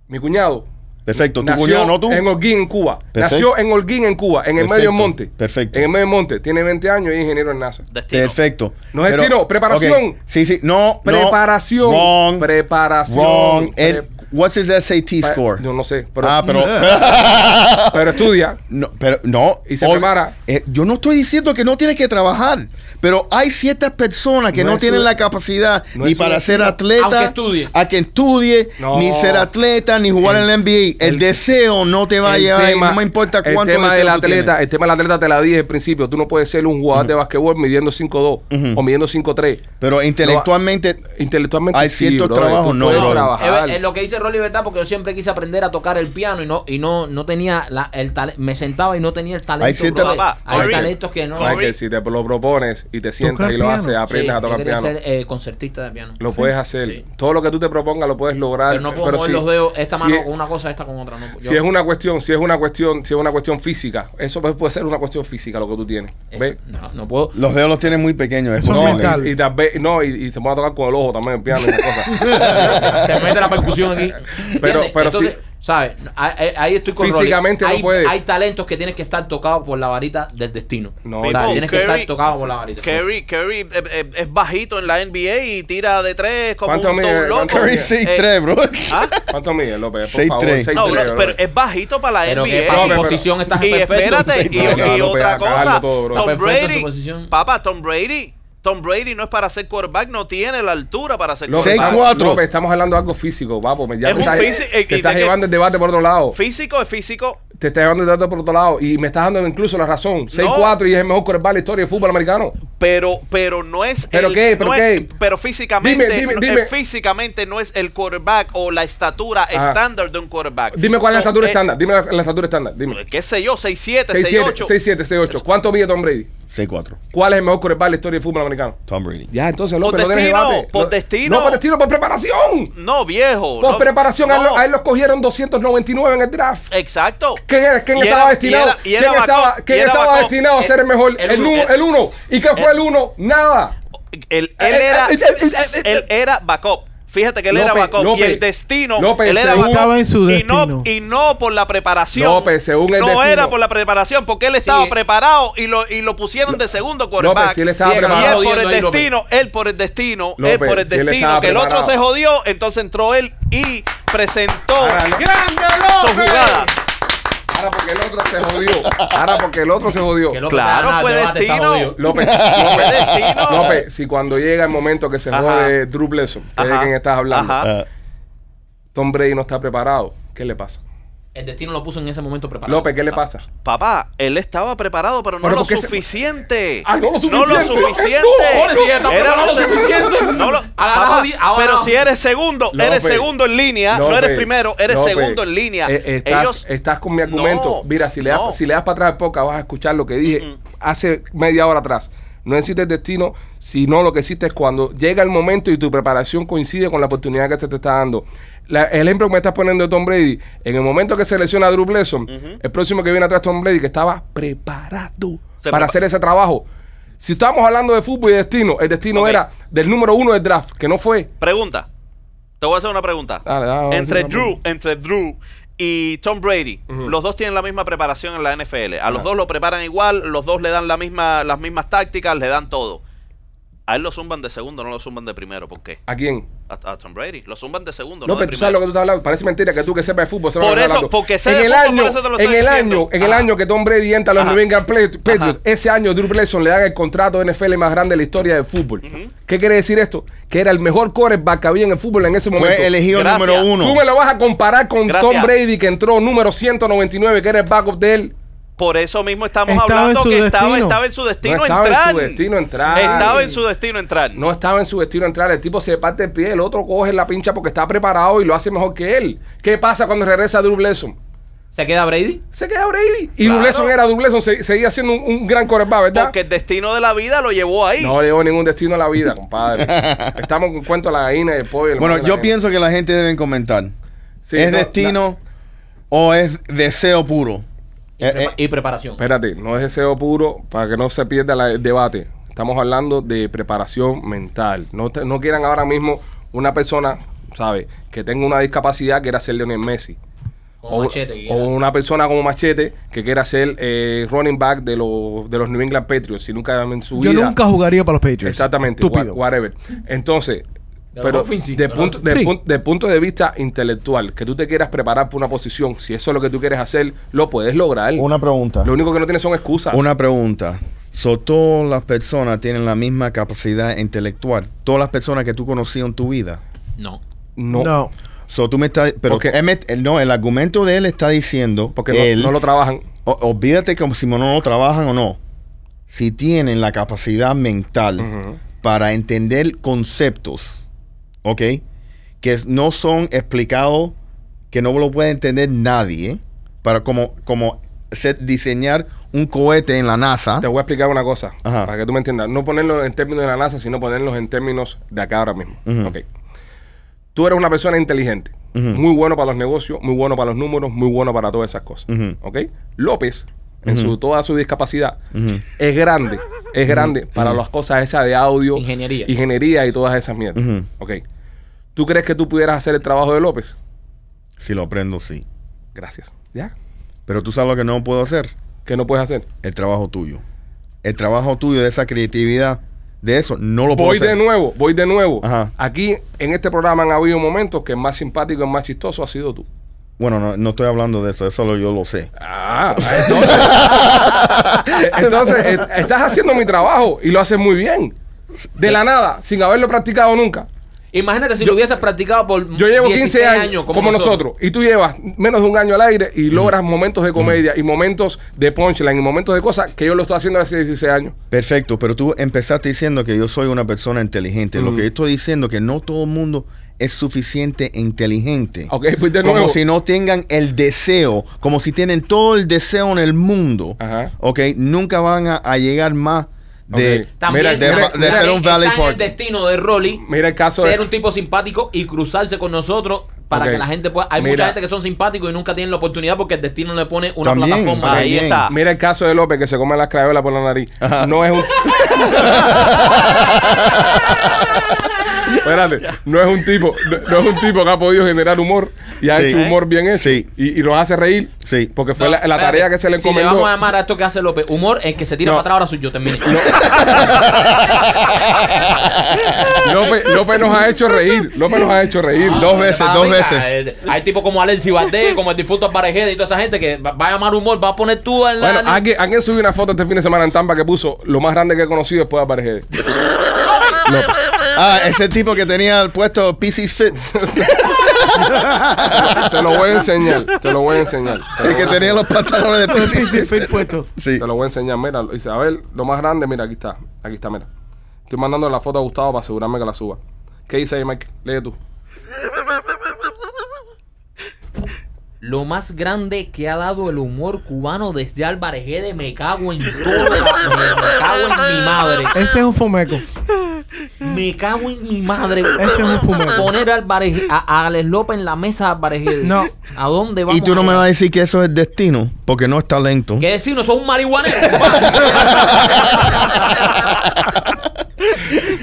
Mi cuñado Perfecto. Tu nació cuñado, no tú. en Holguín, en Cuba. Perfecto. Nació en Holguín, en Cuba, en el Perfecto. medio del monte. Perfecto. En el medio del monte. Tiene 20 años y es ingeniero en NASA. Destino. Perfecto. No es destino, preparación. Sí, sí. No, no. Preparación. Wrong. Preparación. Wrong. El- what's his SAT score? Yo no sé. Pero, ah, pero... pero estudia. No, pero no. Y se prepara. eh, yo no estoy diciendo que no tienes que trabajar, pero hay ciertas personas que No tienen su- la capacidad no ni para ser atleta, Aunque estudie. a que estudie, No. ni ser atleta, ni jugar en la NBA. El, el- deseo no te va a El llevar, tema- no me importa el cuánto tema deseo del atleta, tienes. el tema del atleta te la dije al principio. Tú no puedes ser un jugador de basquetbol midiendo 5'2 o midiendo 5'3. Pero intelectualmente, Intelectualmente Hay sí, ciertos brother, trabajos, no. Es, es lo que dice Rolly, ¿verdad? Porque yo siempre quise aprender a tocar el piano y no y no no tenía la, el talento. Me sentaba y no tenía el talento. Hay Hay Corey, talentos que no. Michael, si te lo propones y te sientas y lo haces, aprendes Sí, a tocar piano. ser eh, concertista de piano. Lo puedes hacer. Sí. Todo lo que tú te propongas lo puedes lograr. Pero no puedo mover los dedos, esta mano con una cosa, esta con otra. No, Si es una cuestión, si es una cuestión, si es una cuestión física, eso puede ser una cuestión física lo que tú tienes. es- ¿Ves? no, no puedo. los dedos los tienen muy pequeños. es Eso es posible. mental. Y, tal vez- no, y, y se puede tocar con el ojo también el piano y esas cosas. se mete la percusión aquí. Pero- pero Entonces, sí. ¿Sabes? Ahí, ahí estoy con Rolly. Físicamente no hay, puedes. Hay talentos que tienes que estar tocados por la varita del destino. No, o sea, sí. tienes que Curry- estar tocado por la varita. Curry, Curry eh, eh, es bajito en la NBA y tira de tres como ¿Cuánto un mide? loco. ¿Cuánto Curry mide? 6'3, bro. ¿Ah? ¿Cuánto mide, López? Por Seis, favor, tres. seis, No, tres, bro, pero es bajito para la Pero que NBA. para No, posición estás y perfecto. espérate, y, No, y no, no, otra cosa, todo. Tom Brady, papá, Tom Brady, Tom Brady no es para ser quarterback, no tiene la altura para ser quarterback. cuatro. López, estamos hablando de algo físico, papo. Ya Es te un estás, físico, eh, te y estás de que- llevando el debate por otro lado. Físico es físico. Te estás llevando el debate por otro lado. Y me estás dando incluso la razón. 6'4 y es el mejor quarterback de la historia del fútbol americano. Pero, pero no es ¿Pero el- qué? ¿Pero no qué? es- pero físicamente, Dime, dime, dime. eh, físicamente no es el quarterback o la estatura Ajá. estándar de un quarterback. Dime cuál es la estatura eh, estándar. Dime la, la estatura estándar. Dime. ¿Qué sé yo? 6'7, 6'7, 6'8. 6'7, 6'8. ¿Cuánto mide Tom Brady? 6'4. ¿Cuál es el mejor quarterback de la historia del fútbol americano? Tom Brady. Ya, entonces Por López, no tienes destino, debate. por No- destino. No, por destino, por preparación. No, viejo. Por no, preparación. A, él, no. a él los cogieron 299 en el draft. Exacto. ¿Quién, era- quién Y estaba era- destinado? y era- y ¿Quién era estaba, quién estaba destinado a ser el mejor? El El, uno. uno, el uno. ¿Y qué fue el uno? Nada. Él, él era, él era backup. Fíjate que él era López, backup. y López, el destino. López, él era según- backup. Estaba en su y, no, y no por la preparación. López, según el No destino. era por la preparación, porque él estaba Sí. preparado y lo, y lo pusieron de segundo quarterback. López, si él estaba Sí, y preparado. él por el López. destino, él por el destino, él López, por el si él destino, estaba que el otro preparado. se jodió, entonces entró él y presentó su jugada. Ahora porque el otro se jodió. Ahora porque el otro se jodió. Que López Claro, fue destino. López, Fue López, destino. López, si cuando llega el momento que se Ajá. jode Drew Bledsoe, que es de quien estás hablando, Ajá. Tom Brady no está preparado, ¿qué le pasa? El destino lo puso en ese momento preparado. López, ¿qué le pasa? Papá, él estaba preparado, pero no Pero lo ¿por qué se- suficiente. Ah, no lo No suficiente. lo suficiente. No, está preparado lo suficiente. No lo, papá, pero no. si eres segundo, López, eres segundo en línea, no eres primero, eres López, segundo en línea. eh, estás, Ellos, estás con mi argumento. No, Mira, si le, das, no. si le das para atrás de poca, vas a escuchar lo que dije hace media hora atrás. No existe el destino, sino lo que existe es cuando llega el momento y tu preparación coincide con la oportunidad que se te está dando. La- el ejemplo que me estás poniendo de Tom Brady, en el momento que se lesiona a Drew Bledsoe, el próximo que viene atrás Tom Brady, que estaba preparado Se para hacer ese trabajo. Si estamos hablando de fútbol y destino, el destino era del número uno del draft, que no fue. pregunta. Te voy a hacer una pregunta. Dale, dale, entre Drew, entre Drew y Tom Brady, los dos tienen la misma preparación en la NFL. A los dos lo preparan igual, los dos le dan la misma, las mismas tácticas, le dan todo. A él lo zumban de segundo, no lo zumban de primero. ¿Por qué? ¿A quién? A, a Tom Brady. Lo zumban de segundo, No, no de pero tú sabes lo que tú estás hablando. Parece mentira que tú que sepas de fútbol sepas Por lo que estás eso, hablando. porque sé en de el fútbol, año, por eso te lo en el año, en el Ajá. año que Tom Brady entra a los Ajá. New England Patri- Patriots, Ajá. ese año Drew Bledsoe le dan el contrato de NFL más grande de la historia del fútbol. ¿Qué quiere decir esto? Que era el mejor quarterback que había en el fútbol en ese momento. fue elegido Gracias. número uno. Tú me lo vas a comparar con Gracias. Tom Brady que entró número 199, que era el backup de él. Por eso mismo estamos Estaba hablando en su que estaba, destino. estaba en su destino No estaba en entrar. su destino entrar. Estaba en su destino entrar. No estaba en su destino entrar. El tipo se parte el pie, el otro coge la pincha porque está preparado y lo hace mejor que él. ¿Qué pasa cuando regresa Drew Bledsoe? ¿Se queda Brady? Se queda Brady. Y Claro. Dubleson era Dubleson, se- seguía siendo un, un gran coreback, ¿verdad? Porque el destino de la vida lo llevó ahí. No le llevo ningún destino a la vida, compadre. Estamos con cuento de la gallina y el pollo. Bueno, yo pienso que la gente debe comentar. Sí, ¿Es no, destino o es deseo puro? Y, Eh, prepa- eh, y preparación. Espérate, no es deseo puro para que no se pierda la- el debate. Estamos hablando de preparación mental. No, te- no quieran ahora mismo una persona, ¿sabes? Que tenga una discapacidad que quiera ser Lionel Messi. Como o, machete. o una persona como Machete que quiera ser eh, running back de los, de los New England Patriots y nunca en su Yo vida. nunca jugaría para los Patriots. Exactamente, whatever. Entonces, pero de, punto, de, Dolphins. pun- de punto de vista intelectual, que tú te quieras preparar para una posición, si eso es lo que tú quieres hacer, lo puedes lograr. una pregunta. Lo único que no tienes son excusas. Una pregunta. So, todas las personas tienen la misma capacidad intelectual. Todas las personas que tú conocías en tu vida. No. no, No. So, tú me estás. Pero él me- él- no, el argumento de él está diciendo. porque no- él, no, lo trabajan. o- olvídate como si no lo trabajan o no. Si tienen la capacidad mental para entender conceptos, ¿ok? Que no son explicados, que no lo puede entender nadie, para como, como set- diseñar un cohete en la NASA. Te voy a explicar una cosa, Ajá. para que tú me entiendas. No ponerlo en términos de la NASA, sino ponerlos en términos de acá ahora mismo. Ok. Tú eres una persona inteligente, muy bueno para los negocios, muy bueno para los números, muy bueno para todas esas cosas. ¿Ok? López, en su, toda su discapacidad, es grande, es grande para las cosas esas de audio, Ingeniería. ingeniería y todas esas mierdas. Ok. ¿Tú crees que tú pudieras hacer el trabajo de López? Si lo aprendo, sí. Gracias. ¿Ya? Pero tú sabes lo que no puedo hacer. ¿Qué no puedes hacer? El trabajo tuyo. El trabajo tuyo de esa creatividad, de eso, no lo puedo Voy hacer. de nuevo, voy de nuevo. Ajá. Aquí en este programa han habido momentos que el más simpático y el más chistoso ha sido tú. Bueno, no, no estoy hablando de eso, eso lo, yo lo sé. Ah, entonces. entonces, eh, estás haciendo mi trabajo y lo haces muy bien. De la nada, sin haberlo practicado nunca. Imagínate si lo hubieses practicado por Yo llevo 15 16 años, como, nosotros. y tú llevas menos de un año al aire y logras momentos de comedia y momentos de punchline y momentos de cosas que yo lo estoy haciendo hace 16 años. Perfecto, pero tú empezaste diciendo que yo soy una persona inteligente. Lo que yo estoy diciendo es que no todo el mundo es suficiente e inteligente. Ok, pues de como nuevo. si no tengan el deseo, como si tienen todo el deseo en el mundo. Ajá. Ok, nunca van a, a llegar más de... Ok. También, Mira, de- mira, de mira, ser un está Valley en el destino de Rolly Mira el caso ser de. un tipo simpático y cruzarse con nosotros para que la gente pueda. Hay Mira. mucha gente que son simpáticos y nunca tienen la oportunidad porque el destino le pone una También, plataforma. también. Ahí está. Mira el caso de López que se come las crayolas por la nariz. No es un. Espérate, no es un tipo, no, no es un tipo que ha podido generar humor y ha Sí. hecho humor bien hecho Sí. y, y nos hace reír. Sí. Porque fue No, la, la espérate. tarea que se le Si le encomendó. vamos a llamar a esto que hace López, humor, el que se tira No. para atrás ahora soy yo, termine. López, López nos ha hecho reír. López nos ha hecho reír. Dos veces, dos veces. Hay tipos como Alexi Valdés, como el difunto Parejeda y toda esa gente que va a llamar humor, va a poner tú en la. Bueno, alguien, alguien subió una foto este fin de semana en Tampa que puso lo más grande que he conocido después de Aparejede. López. Ah, ese tipo que tenía el puesto PC's Fit. Te lo voy a enseñar. Te lo voy a enseñar. El que tenía los pantalones de PC's Fit. puesto. Sí. te lo voy a enseñar. Mira, dice, a ver, lo más grande, mira, aquí está. Aquí está, mira. Estoy mandando la foto a Gustavo para asegurarme que la suba. ¿Qué dice ahí, Mike? Lee tú. Lo más grande que ha dado el humor cubano desde Álvarez Guede, me cago en todo. me cago en mi madre. Ese es un fomeco. Me cago en mi madre. Ese es un fumero. Poner a, Álvarez, a, a Alex López en la mesa de Álvarez. No. ¿A dónde vamos? Y tú no me vas a decir que eso es destino, porque no es talento. ¿Qué decir? No son un marihuanero.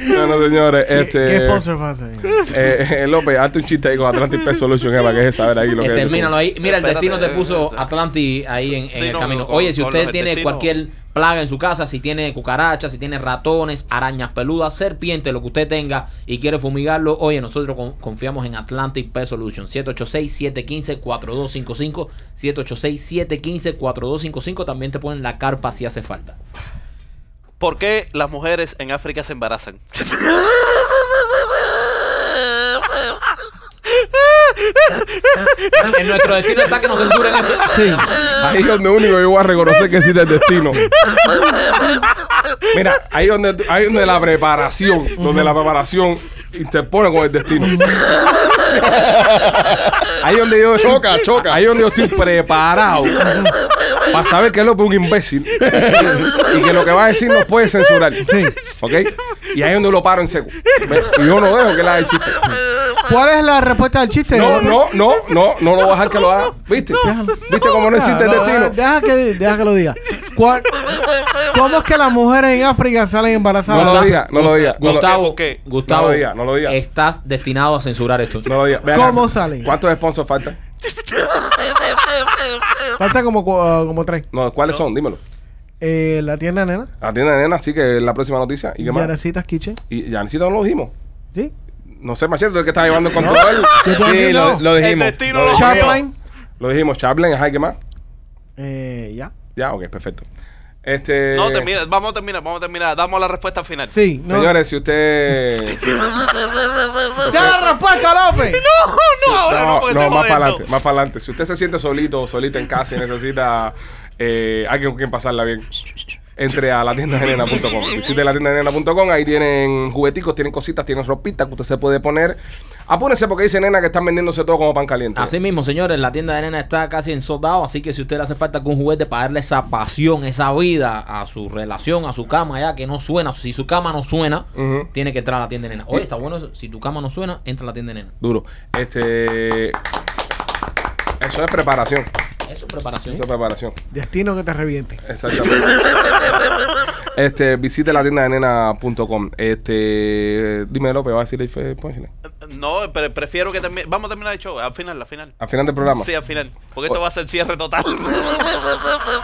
Bueno, señores, ¿Qué, este. ¿Qué sponsor vas a hacer? eh, eh, López, hazte un chiste ahí con Atlantic Pest Solution, eh, para que deje saber ahí lo que Eh, es. termínalo ahí. Mira, el destino te eh, puso eh, Atlantis ahí en, en Sí, el no, camino. con- Oye, si usted tiene cualquier plaga en su casa, si tiene cucarachas, si tiene ratones, arañas peludas, serpientes, lo que usted tenga y quiere fumigarlo, oye, nosotros con- confiamos en Atlantic Pest Solution. 786-715-4255. 786-715-4255. También te ponen la carpa si hace falta. ¿Por qué las mujeres en África se embarazan? En nuestro destino está que nos censuren esto. Sí. Ahí es donde único yo voy a reconocer que existe el destino. Mira, ahí donde ahí donde la preparación, donde la preparación interpone con el destino. Ahí donde yo Choca, choca. Ahí donde yo estoy preparado para saber que es lo que es un imbécil y que lo que va a decir nos puede censurar. Sí. ¿Ok? Y ahí es donde lo paro en seco. Y yo no dejo que le haga el chiste. ¿Cuál es la respuesta del chiste? No, no, no, no, no lo voy a dejar que lo haga. ¿Viste? Déjalo. ¿Viste cómo no existe el no, destino? Deja que, deja que lo diga. ¿Cuál- ¿Cómo es que las mujeres en África salen embarazadas? No lo diga, no lo diga. no lo- Gustavo, ¿por qué? Gustavo, No lo diga, no lo diga. estás destinado a censurar esto. No lo diga. ¿Cómo acá. salen? ¿Cuántos sponsors faltan? Falta como, cu- ah, como tres. No, ¿cuáles son? Dímelo. Eh, la tienda nena. La tienda de nena, sí que es la próxima noticia. ¿Y qué más? Yanecitas Kitchen. Y ya no lo dijimos. ¿Sí? No sé, Machete, tú el que está llevando el control. Yo Sí, lo, no. lo El dijimos. destino No, lo Sharpline. Lo dijimos, Chaplin, ajá, ¿y qué más? Eh, ya. Ya, ok, perfecto. Este. No, termina, vamos a terminar, vamos a terminar. Damos la respuesta final. Sí. No. Señores, si usted. ¡Ya la respuesta, López! No, ahora no, no, se más para adelante, más para adelante. Si usted se siente solito o solita en casa y necesita eh, alguien con quien pasarla bien, entre a la tienda de. Visite la tienda de ahí tienen jugueticos, tienen cositas, tienen ropitas que usted se puede poner. Apúrense porque dice nena que están vendiéndose todo como pan caliente. Así mismo, señores, la tienda de nena está casi en soldado, así que si usted le hace falta un juguete para darle esa pasión, esa vida a su relación, a su cama, ya que no suena, si su cama no suena, tiene que entrar a la tienda de nena. Oye, está bueno eso, si tu cama no suena, entra a la tienda de nena. Duro. Este. Eso es preparación. Eso es preparación. Eso es preparación. Destino que te reviente. Exactamente. Este, visite la tienda de nena.com. Este, dime López, va a decirle Fe- póngale. No, pero prefiero que termine. Vamos a terminar el show. Al final, al final. Al final del programa. Sí, al final. Porque esto va a ser cierre total.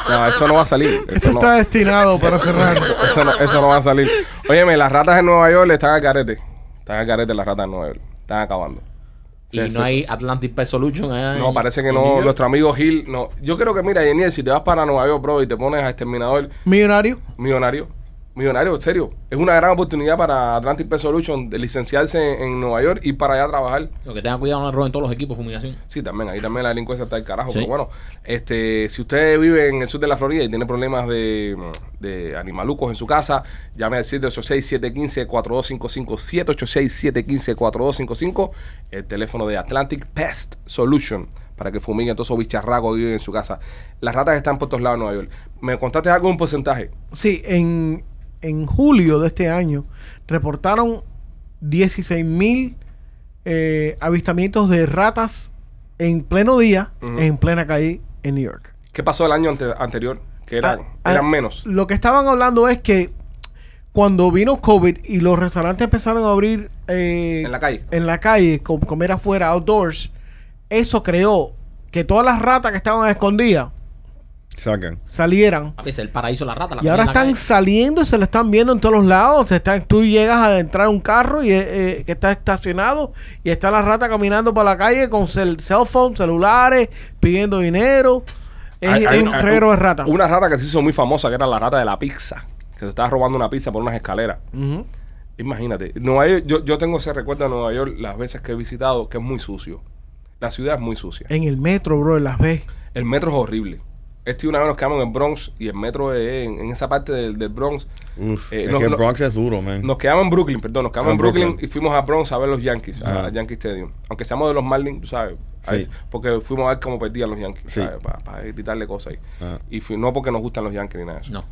No, esto no va a salir. Eso Esto no, está destinado para cerrar. eso, no, eso no va a salir. Óyeme, las ratas en Nueva York están al carete. Están al carete las ratas en Nueva York. Están acabando. Y Sí, no sí, hay Atlantic Pest Solution allá No, en- parece que no. Nuestro amigo Gil, no. Yo creo que, mira, Yeniel, si te vas para Nueva York, bro, y te pones a exterminador Millonario. millonario, millonario, en serio, es una gran oportunidad para Atlantic Pest Solution de licenciarse en, en Nueva York y para allá a trabajar. Lo que tenga cuidado no roben todos los equipos de fumigación. Sí, también, ahí también la delincuencia está el carajo. Sí. Pero bueno, este, si usted vive en el sur de la Florida y tiene problemas de, de animalucos en su casa, llame al 786-715-4255, 786-715-4255, el teléfono de Atlantic Pest Solution, para que fumiguen todos esos bicharracos que viven en su casa. Las ratas están por todos lados en Nueva York. ¿Me contaste algo de un porcentaje? Sí, en, en julio de este año reportaron 16 mil eh, avistamientos de ratas en pleno día, en plena calle en New York. ¿Qué pasó el año ante- anterior? Que eran, Ah, eran ah, menos. Lo que estaban hablando es que cuando vino COVID y los restaurantes empezaron a abrir eh, En la calle. en la calle, com- comer afuera, outdoors, eso creó que todas las ratas que estaban escondidas Sacan. salieran. Papi, es el paraíso de la rata. la Y ahora están calle. saliendo y se lo están viendo en todos los lados. Se están, tú llegas a entrar a un carro y, eh, eh, que está estacionado y está la rata caminando por la calle con cel, cell phone, celulares, pidiendo dinero. Es, Hay- es un hay- reguero de rata. Una rata que se hizo muy famosa, que era la rata de la pizza, que se estaba robando una pizza por unas escaleras. Imagínate, Nueva York, yo, yo tengo ese recuerdo de Nueva York las veces que he visitado, que es muy sucio. La ciudad es muy sucia. En el metro, bro, en las ves. El metro es horrible. Este una vez nos quedamos en el Bronx y el metro es en, en esa parte del, del Bronx. Uf, Eh, es no- que el Bronx es duro, man. Nos quedamos en Brooklyn, perdón, nos quedamos Ah, en Brooklyn, Brooklyn. y fuimos a Bronx a ver los Yankees, a, Yankee Stadium. Aunque seamos de los Marlins, tú sabes, ahí- porque fuimos a ver cómo perdían los Yankees, Sí. ¿sabes? Para gritarle cosas ahí. Y fui, no porque nos gustan los Yankees ni nada de eso. No.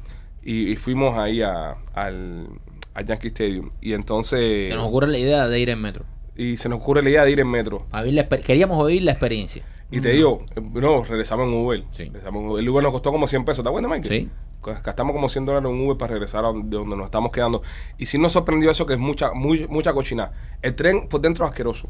Y, y fuimos ahí a, al, al Yankee Stadium. Y entonces. Que nos ocurre la idea de ir en metro. Y se nos ocurre la idea de ir en metro. Para Queríamos oír la experiencia. Y te digo, eh, no, regresamos en Uber. Sí. Regresamos en Uber. El Uber nos costó como 100 pesos. ¿Te acuerdas, Mike? Sí. Gastamos como 100 dólares en Uber para regresar a donde, donde nos estamos quedando. Y sí nos sorprendió eso, que es mucha muy, mucha cochina. El tren por dentro es asqueroso.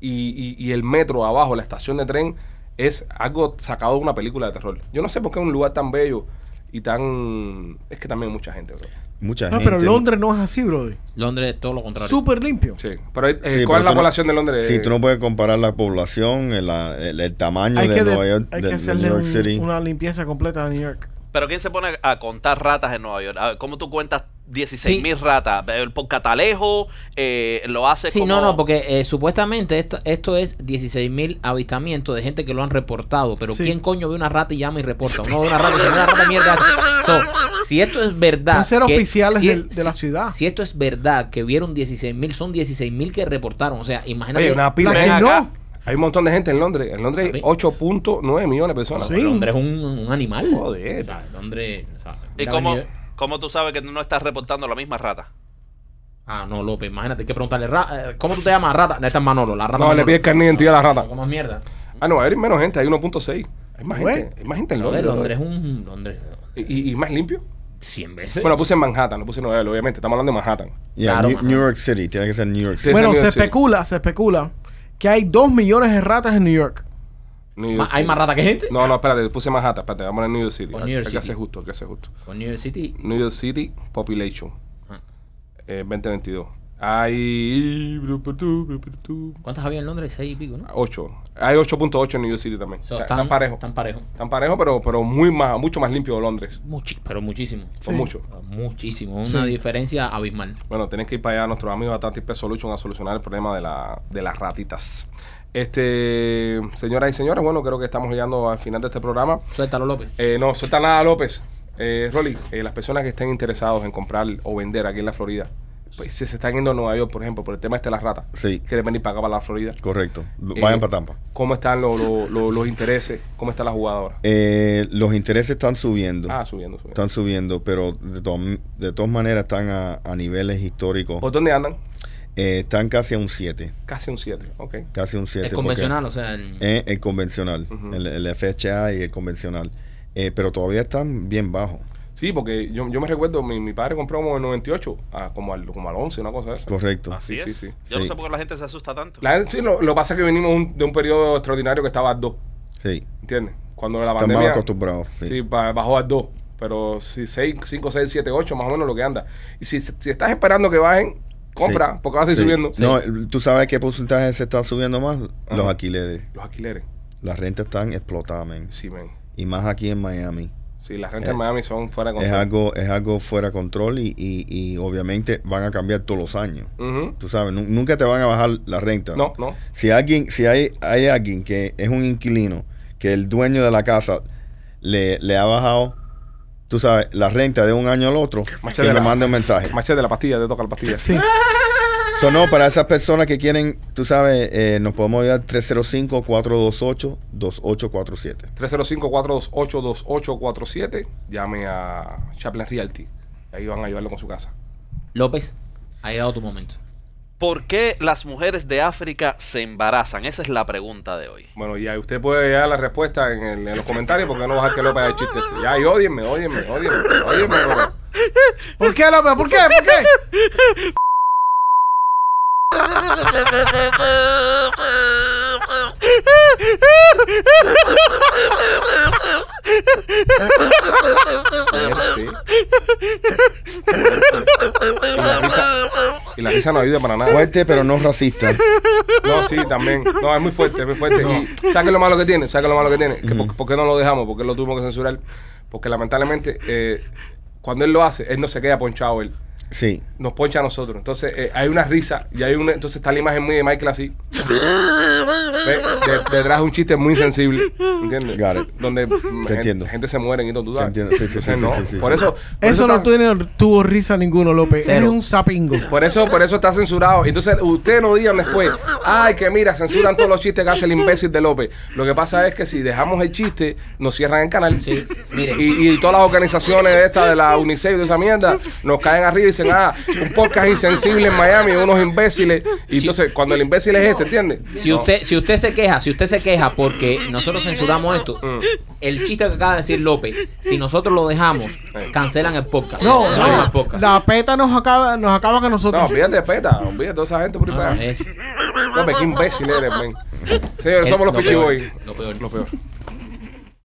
Y, y, y el metro abajo, la estación de tren, es algo sacado de una película de terror. Yo no sé por qué es un lugar tan bello y tan... Es que también mucha gente, bro. Mucha No, gente. pero Londres no es así, bro. Londres es todo lo contrario. Súper limpio. Sí. Pero, eh, Sí, ¿cuál pero es la no- población de Londres? Sí, tú no puedes comparar la población, el, la- el- el tamaño Hay de que, de- Nueva York, hay de, que de hacerle New York un- City. una limpieza completa a New York. Pero ¿quién se pone a contar ratas en Nueva York? A ver, ¿Cómo tú cuentas 16 mil ratas? ¿Por catalejo? Eh, ¿Lo hace Sí, como...? no, no, porque eh, supuestamente esto, esto es 16 mil avistamientos de gente que lo han reportado. Pero Sí. ¿quién coño ve una rata y llama y reporta? Uno ve una rata y dice, "Mira, rata de mierda. So, si esto es verdad. Ser que- oficiales si- del- de la ciudad. Si esto es verdad que vieron 16 mil, son 16 mil que reportaron. O sea, imagínate. Oye, una pila que no. Hay un montón de gente en Londres. En Londres hay Sí. 8.9 millones de personas. Sí. Londres es un, un animal. Joder. O sea, Londres. o sea, ¿Y cómo, cómo tú sabes que tú no estás reportando la misma rata? Ah, no, López, imagínate, hay que preguntarle, "Ra- eh, ¿cómo tú te llamas rata? Esta es Manolo, la rata No, le pides carne de identidad a la rata. No comas mierda. Ah, no, hay menos gente. Hay 1.6. Hay más gente. Hay más gente en Londres, Londres. Londres es un. Londres. Y, más limpio. 100 veces. Bueno, puse en Manhattan, no puse en Nueva York, obviamente. Estamos hablando de Manhattan. Yeah, Claro, New. New York City, tiene que ser New York. City. Bueno, New se York City. especula, se especula que hay dos millones de ratas en New York. New Ma- York ¿Hay City. más rata que gente? No, no, espérate, puse Manhattan. Espérate, vamos a New York City. Con hay New York que City. hacer justo, hay que hacer justo. Con New York City. New York City Population. Ah. Eh, 2022. Hay. ¿Cuántas había en Londres? Seis y pico, ¿no? 8. Hay 8.8 en New York City también. So, están parejos. Están parejos. Están parejos, pero, pero muy más, mucho más limpio de Londres. Muchi- pero muchísimo. Son Sí. muchos. Muchísimo. Una diferencia abismal. Bueno, tienen que ir para allá nuestros amigos Atlantic Pest Solution a solucionar el problema de, la, de las ratitas. Este, señoras y señores, bueno, creo que estamos llegando al final de este programa. Suéltalo, López. Eh, no, suelta nada, López. Eh, Rolly, eh, las personas que estén interesados en comprar o vender aquí en la Florida, pues si se están yendo a Nueva York, por ejemplo, por el tema este de las ratas, Sí. quieren venir para acá, para la Florida, Correcto. Eh, Vayan para Tampa. ¿cómo están los, los, los- los intereses? ¿Cómo está la jugadora? Eh, los intereses están subiendo. Ah, subiendo, subiendo. Están subiendo, pero de, to- de todas maneras están a, a niveles históricos. ¿Por dónde andan? Eh, están casi a un 7. Casi un 7, ok. Casi un 7. Es convencional, o sea. el- Eh, el convencional. Ujú. el, el FHA y el convencional. Eh, pero todavía están bien bajos. Sí, porque yo, yo me recuerdo, mi, mi padre compró como en 98, a, como, al, como al 11, una cosa de esa. Correcto. Así Sí, es. sí, sí. Yo no Sí. sé por qué la gente se asusta tanto. La gente, sí, lo, lo que pasa es que venimos un- de un periodo extraordinario que estaba al 2, Sí. ¿entiendes? Cuando la Están mal pandemia... acostumbrados. Sí. Sí, ba- bajó al 2. Pero si 6, 5, 6, 7, 8, más o menos lo que anda. Y si, si estás esperando que bajen, compra, Sí. porque va a seguir Sí. subiendo. No, ¿tú sabes qué porcentaje se está subiendo más? Los alquileres. Los alquileres. Las rentas están explotadas, men. Sí, men. Y más aquí en Miami. Sí, las rentas Eh, en Miami son fuera de Es control. algo, es algo fuera de control y, y, y obviamente van a cambiar todos los años. Ujú. Tú sabes, nu- nunca te van a bajar la renta. No, no. Si alguien, si hay, hay alguien que es un inquilino, que el dueño de la casa le, le ha bajado, tú sabes, la renta de un año al otro, Machete que la- mande un mensaje. Machete de la pastilla, te toca la pastilla. Sí. So, no, para esas personas que quieren, tú sabes, eh, nos podemos ayudar 305-428-2847. 305-428-2847. Llame a Chaplin Realty. Ahí van a ayudarlo con su casa. López, ha llegado tu momento. ¿Por qué las mujeres de África se embarazan? Esa es la pregunta de hoy. Bueno, ya usted puede dar la respuesta en, el- en los comentarios porque no bajar que López haga el chiste este. Ya, y ódienme, ódienme, ódienme, ódienme. López. ¿Por qué, López? ¿Por qué? ¿Por qué? Y la risa, y la risa no ayuda para nada. Fuerte, pero no racista. No, sí, también. No, es muy fuerte, es muy fuerte. Y ¿sabes qué es lo malo que tiene? ¿Sabes lo malo que tiene? Que por, por qué no lo dejamos? ¿Por qué lo tuvimos que censurar? Porque lamentablemente, eh, cuando él lo hace, él no se queda ponchado él. Sí. Nos poncha a nosotros. Entonces, eh, hay una risa y hay una. Entonces está la imagen muy de Michael así. Ve, de- detrás de un chiste muy sensible. ¿Entiendes? Got it. Donde mm, gente, entiendo. gente se muere y todo, tú sabes. entiendo. Sí, sí, sí, Entonces, sí, no. sí, sí, por eso. por Eso no está- tuvo, tuvo risa ninguno, López. Cero. Eres un sapingo. Por eso, por eso está censurado. Entonces, ustedes no digan después, ay, que mira, censuran todos los chistes que hace el imbécil de López. Lo que pasa es que si dejamos el chiste, nos cierran el canal. Sí, mire. Y, y todas las organizaciones de esta, de la UNICEF y de esa mierda, nos caen arriba y dicen, ah, un podcast insensible en Miami, unos imbéciles. Y entonces, cuando el imbécil es este, ¿entiendes? Si No. usted, si usted se queja, si usted se queja porque nosotros censuramos esto, Mm. el chiste que acaba de decir López, si nosotros lo dejamos, cancelan el podcast. No, más no. podcast. La peta nos acaba, nos acaba con No, nosotros. olvídate de peta, olvídate de toda esa gente por ahí No, para allá. es- López, qué imbécil eres, men. Señores, es somos los lo peor, Pichiboy. Lo peor. Lo peor.